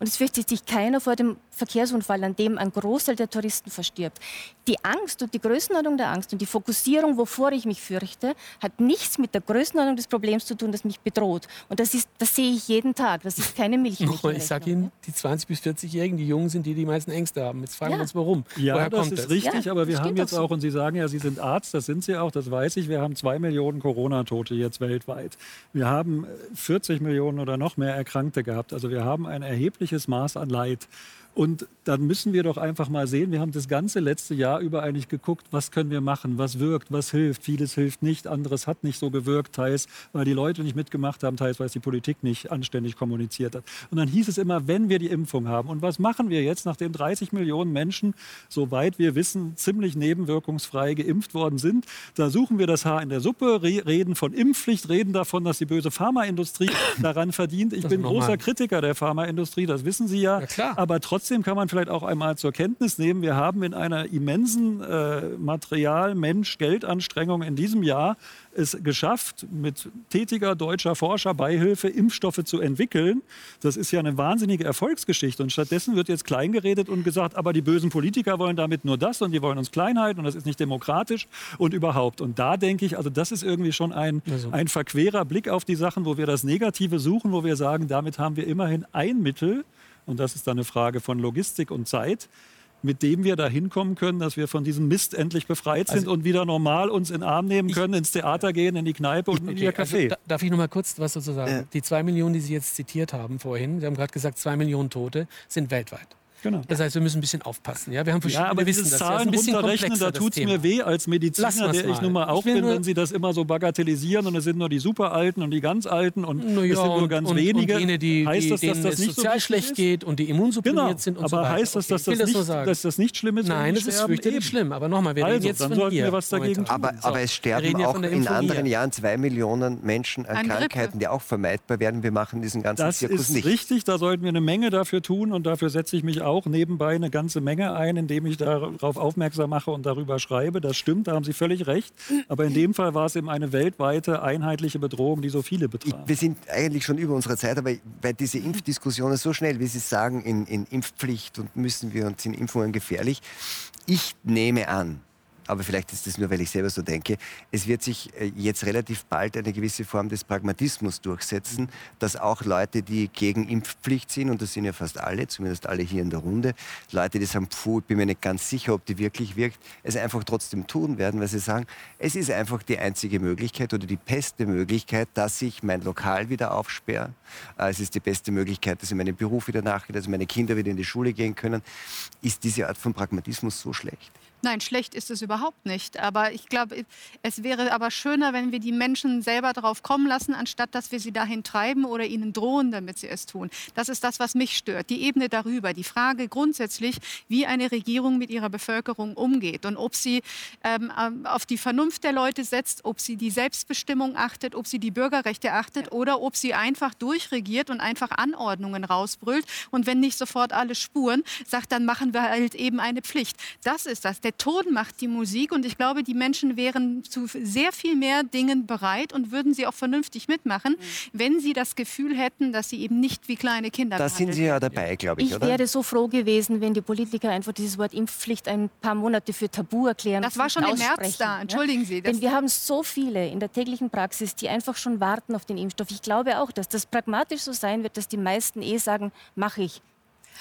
Und es fürchtet sich keiner vor dem Verkehrsunfall, an dem ein Großteil der Touristen verstirbt. Die Angst und die Größenordnung der Angst und die Fokussierung, wovor ich mich fürchte, hat nichts mit der Größenordnung des Problems zu tun, das mich bedroht. Und das, ist, das sehe ich jeden Tag. Das ist keine Milch. ich sage Ihnen, die 20- bis 40-Jährigen, die Jungen sind die, die die meisten Ängste haben. Jetzt fragen ja. wir uns, warum. Ja, Woher das kommt ist das? richtig, ja, aber wir haben jetzt auch, und Sie sagen ja, Sie sind Arzt, das sind Sie auch, das weiß ich, wir haben zwei Millionen Corona-Tote jetzt weltweit. Wir haben 40 Millionen oder noch mehr Erkrankte gehabt. Also wir haben ein erhebliches Maß an Leid. Und dann müssen wir doch einfach mal sehen, wir haben das ganze letzte Jahr über eigentlich geguckt, was können wir machen, was wirkt, was hilft. Vieles hilft nicht, anderes hat nicht so gewirkt, teils weil die Leute nicht mitgemacht haben, teils weil es die Politik nicht anständig kommuniziert hat. Und dann hieß es immer, wenn wir die Impfung haben. Und was machen wir jetzt, nachdem 30 Millionen Menschen, soweit wir wissen, ziemlich nebenwirkungsfrei geimpft worden sind? Da suchen wir das Haar in der Suppe, reden von Impfpflicht, reden davon, dass die böse Pharmaindustrie daran verdient. Ich das bin großer Kritiker der Pharmaindustrie, das wissen Sie ja. ja aber trotzdem kann man vielleicht auch einmal zur Kenntnis nehmen, wir haben in einer immensen äh, Material-, Mensch-, Geldanstrengung in diesem Jahr es geschafft, mit tätiger deutscher Forscherbeihilfe Impfstoffe zu entwickeln. Das ist ja eine wahnsinnige Erfolgsgeschichte. Und stattdessen wird jetzt kleingeredet und gesagt, aber die bösen Politiker wollen damit nur das und die wollen uns klein halten und das ist nicht demokratisch und überhaupt. Und da denke ich, also das ist irgendwie schon ein, also. ein verquerer Blick auf die Sachen, wo wir das Negative suchen, wo wir sagen, damit haben wir immerhin ein Mittel, und das ist dann eine Frage von Logistik und Zeit, mit dem wir da hinkommen können, dass wir von diesem Mist endlich befreit sind also, und wieder normal uns in den Arm nehmen können, ich, ins Theater gehen, in die Kneipe und okay, in ihr Café. Also, da, darf ich noch mal kurz was dazu sagen? Ja. Die zwei Millionen, die Sie jetzt zitiert haben vorhin, Sie haben gerade gesagt, zwei Millionen Tote sind weltweit. Genau. Das heißt, wir müssen ein bisschen aufpassen. Ja, wir haben ja aber dieses Zahlen das. runterrechnen, da tut es mir weh als Mediziner, der ich nun mal auch bin, wenn Sie das immer so bagatellisieren und es sind nur die Superalten und die ganz Alten und ja, es sind nur ganz und, wenige. Und jene, die, heißt das, dass das nicht sozial so schlecht ist? geht und die immunsupprimiert genau. sind und aber so weiter. heißt das, dass, okay. das nicht, dass das nicht schlimm ist? Nein, das ist fürchterlich schlimm. Aber nochmal, wir also, reden jetzt dann von wir was dagegen tun. Aber, aber es sterben auch in anderen Jahren zwei Millionen Menschen an Krankheiten, die auch vermeidbar werden. Wir machen diesen ganzen Zirkus nicht. Das ist richtig, da sollten wir eine Menge dafür tun und dafür setze ich mich auch auch nebenbei eine ganze Menge ein, indem ich darauf aufmerksam mache und darüber schreibe. Das stimmt, da haben Sie völlig recht. Aber in dem Fall war es eben eine weltweite einheitliche Bedrohung, die so viele betraf. Wir sind eigentlich schon über unsere Zeit, aber weil diese Impfdiskussionen so schnell, wie Sie sagen, in, in Impfpflicht und müssen wir und sind Impfungen gefährlich. Ich nehme an, aber vielleicht ist das nur, weil ich selber so denke, es wird sich äh, jetzt relativ bald eine gewisse Form des Pragmatismus durchsetzen, dass auch Leute, die gegen Impfpflicht sind, und das sind ja fast alle, zumindest alle hier in der Runde, Leute, die sagen, puh, ich bin mir nicht ganz sicher, ob die wirklich wirkt, es einfach trotzdem tun werden, weil sie sagen, es ist einfach die einzige Möglichkeit oder die beste Möglichkeit, dass ich mein Lokal wieder aufsperre. Äh, es ist die beste Möglichkeit, dass ich meinem Beruf wieder nachgehe, dass meine Kinder wieder in die Schule gehen können. Ist diese Art von Pragmatismus so schlecht? Nein, schlecht ist es überhaupt nicht. Aber ich glaube, es wäre aber schöner, wenn wir die Menschen selber darauf kommen lassen, anstatt dass wir sie dahin treiben oder ihnen drohen, damit sie es tun. Das ist das, was mich stört. Die Ebene darüber, die Frage grundsätzlich, wie eine Regierung mit ihrer Bevölkerung umgeht und ob sie ähm, ähm auf die Vernunft der Leute setzt, ob sie die Selbstbestimmung achtet, ob sie die Bürgerrechte achtet ja. oder ob sie einfach durchregiert und einfach Anordnungen rausbrüllt und wenn nicht sofort alle spuren, sagt, dann machen wir halt eben eine Pflicht. Das ist das der Ton macht die Musik und ich glaube, die Menschen wären zu sehr viel mehr Dingen bereit und würden sie auch vernünftig mitmachen, mhm. wenn sie das Gefühl hätten, dass sie eben nicht wie kleine Kinder Da sind Sie ja dabei, glaube ich, ich oder? Ich wäre so froh gewesen, wenn die Politiker einfach dieses Wort Impfpflicht ein paar Monate für tabu erklären. Das war schon im März da, entschuldigen Sie. Denn wir haben so viele in der täglichen Praxis, die einfach schon warten auf den Impfstoff. Ich glaube auch, dass das pragmatisch so sein wird, dass die meisten eh sagen, mache ich.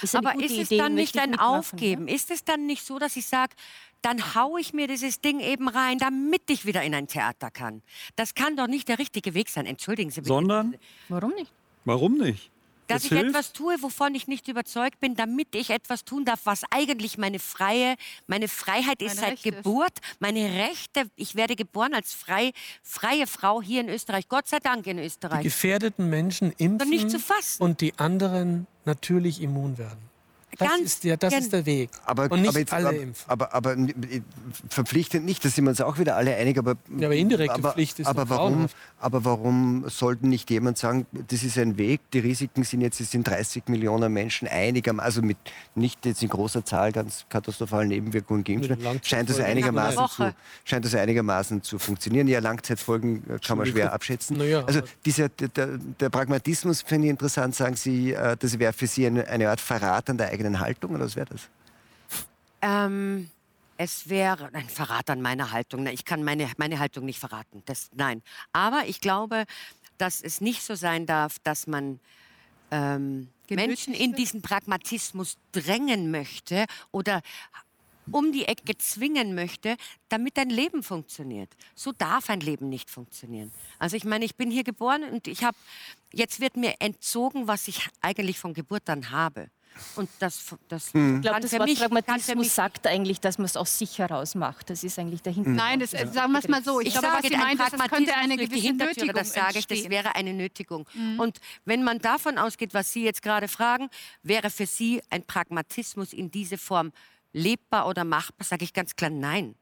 Ist Aber ist es Idee, dann nicht ein Aufgeben? Ja? Ist es dann nicht so, dass ich sage, dann haue ich mir dieses Ding eben rein, damit ich wieder in ein Theater kann? Das kann doch nicht der richtige Weg sein. Entschuldigen Sie bitte. Sondern? Warum nicht? Warum nicht? Dass das ich hilft? etwas tue, wovon ich nicht überzeugt bin, damit ich etwas tun darf, was eigentlich meine freie, meine Freiheit ist meine seit Rechte Geburt, meine Rechte. Ich werde geboren als frei, freie Frau hier in Österreich. Gott sei Dank in Österreich. Die gefährdeten Menschen impfen nicht zu fassen. und die anderen natürlich immun werden. Das, Ganz ist, der, das ist der Weg. Aber, und nicht aber jetzt, alle impfen. Aber, aber, aber, verpflichtend nicht, da sind wir uns auch wieder alle einig. Aber, ja, aber indirekte aber, Pflicht ist aber warum, aber warum sollten nicht jemand sagen, das ist ein Weg, die Risiken sind jetzt, es sind 30 Millionen Menschen einigermaßen, also mit nicht jetzt in großer Zahl ganz katastrophalen Nebenwirkungen geimpft, scheint das, einigermaßen zu, scheint das einigermaßen zu funktionieren. Ja, Langzeitfolgen äh, kann man schwer abschätzen. Ja, also dieser, der, der, Pragmatismus finde ich interessant, sagen Sie, äh, das wäre für Sie eine, eine Art Verrat an der eigenen eigenen Haltung oder was wäre das? Ähm, es wäre ein Verrat an meiner Haltung. Ich kann meine, meine Haltung nicht verraten. Das, nein. Aber ich glaube, dass es nicht so sein darf, dass man ähm, Menschen in diesen Pragmatismus drängen möchte oder um die Ecke zwingen möchte, damit ein Leben funktioniert. So darf ein Leben nicht funktionieren. Also ich meine, ich bin hier geboren und ich habe, jetzt wird mir entzogen, was ich eigentlich von Geburt an habe. Und das, das hm. Ich glaube, das Wort mich, Pragmatismus sagt eigentlich, dass man es aus sich heraus macht. Das ist eigentlich dahinter. Hm. Nein, das, ja. sagen wir es mal so. Ich, ich glaube, sage, was Sie meint, das könnte eine gewisse Nötigung Das sage ich, das wäre eine Nötigung. Mhm. Und wenn man davon ausgeht, was Sie jetzt gerade fragen, wäre für Sie ein Pragmatismus in diese Form lebbar oder machbar, sage ich ganz klar nein.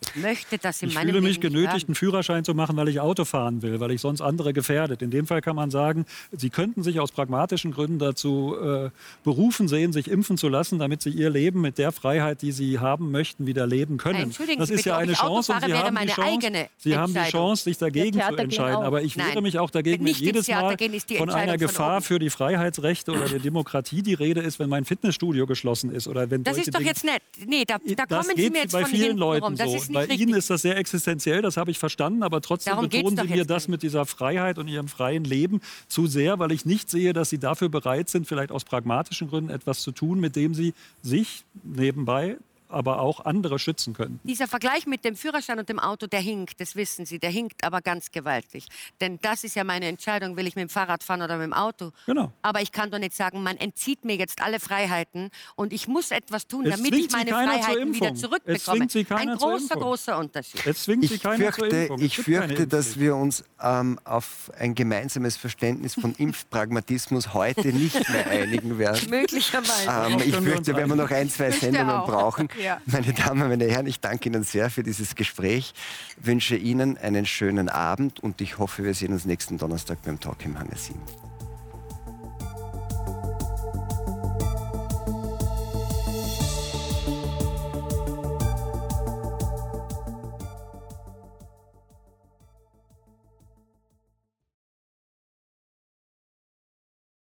Ich möchte das in ich meinem fühle mich Leben genötigt, einen Führerschein zu machen, weil ich Auto fahren will, weil ich sonst andere gefährdet. In dem Fall kann man sagen, Sie könnten sich aus pragmatischen Gründen dazu äh, berufen sehen, sich impfen zu lassen, damit Sie Ihr Leben mit der Freiheit, die Sie haben möchten, wieder leben können. Entschuldigen das ist bitte, ja eine Chance und Sie, haben die, Chance, Sie haben die Chance, sich dagegen zu entscheiden. Aber ich wehre mich auch dagegen, wenn jedes Mal von einer Gefahr für die Freiheitsrechte oder die Demokratie die Rede ist, wenn mein Fitnessstudio geschlossen ist oder wenn Das ist doch jetzt nett. Nee, da, da kommen Sie mir jetzt bei von vielen Leuten rum. So. Ist bei richtig. Ihnen ist das sehr existenziell, das habe ich verstanden, aber trotzdem Darum betonen Sie mir das mit dieser Freiheit und Ihrem freien Leben zu sehr, weil ich nicht sehe, dass Sie dafür bereit sind, vielleicht aus pragmatischen Gründen etwas zu tun, mit dem Sie sich nebenbei aber auch andere schützen können. Dieser Vergleich mit dem Führerschein und dem Auto, der hinkt, das wissen Sie, der hinkt aber ganz gewaltig. Denn das ist ja meine Entscheidung, will ich mit dem Fahrrad fahren oder mit dem Auto. Genau. Aber ich kann doch nicht sagen, man entzieht mir jetzt alle Freiheiten und ich muss etwas tun, damit ich meine Freiheiten wieder zurückbekomme. Ein großer, großer Unterschied. Es zwingt Sie keiner fürchte, zur Impfung. Ich fürchte, dass wir uns ähm, auf ein gemeinsames Verständnis von Impfpragmatismus heute nicht mehr einigen werden. Möglicherweise. Ähm, ich fürchte, wir werden noch ein, zwei Sendungen brauchen. Ja. Meine Damen, meine Herren, ich danke Ihnen sehr für dieses Gespräch, wünsche Ihnen einen schönen Abend und ich hoffe, wir sehen uns nächsten Donnerstag beim Talk im Hangar 7.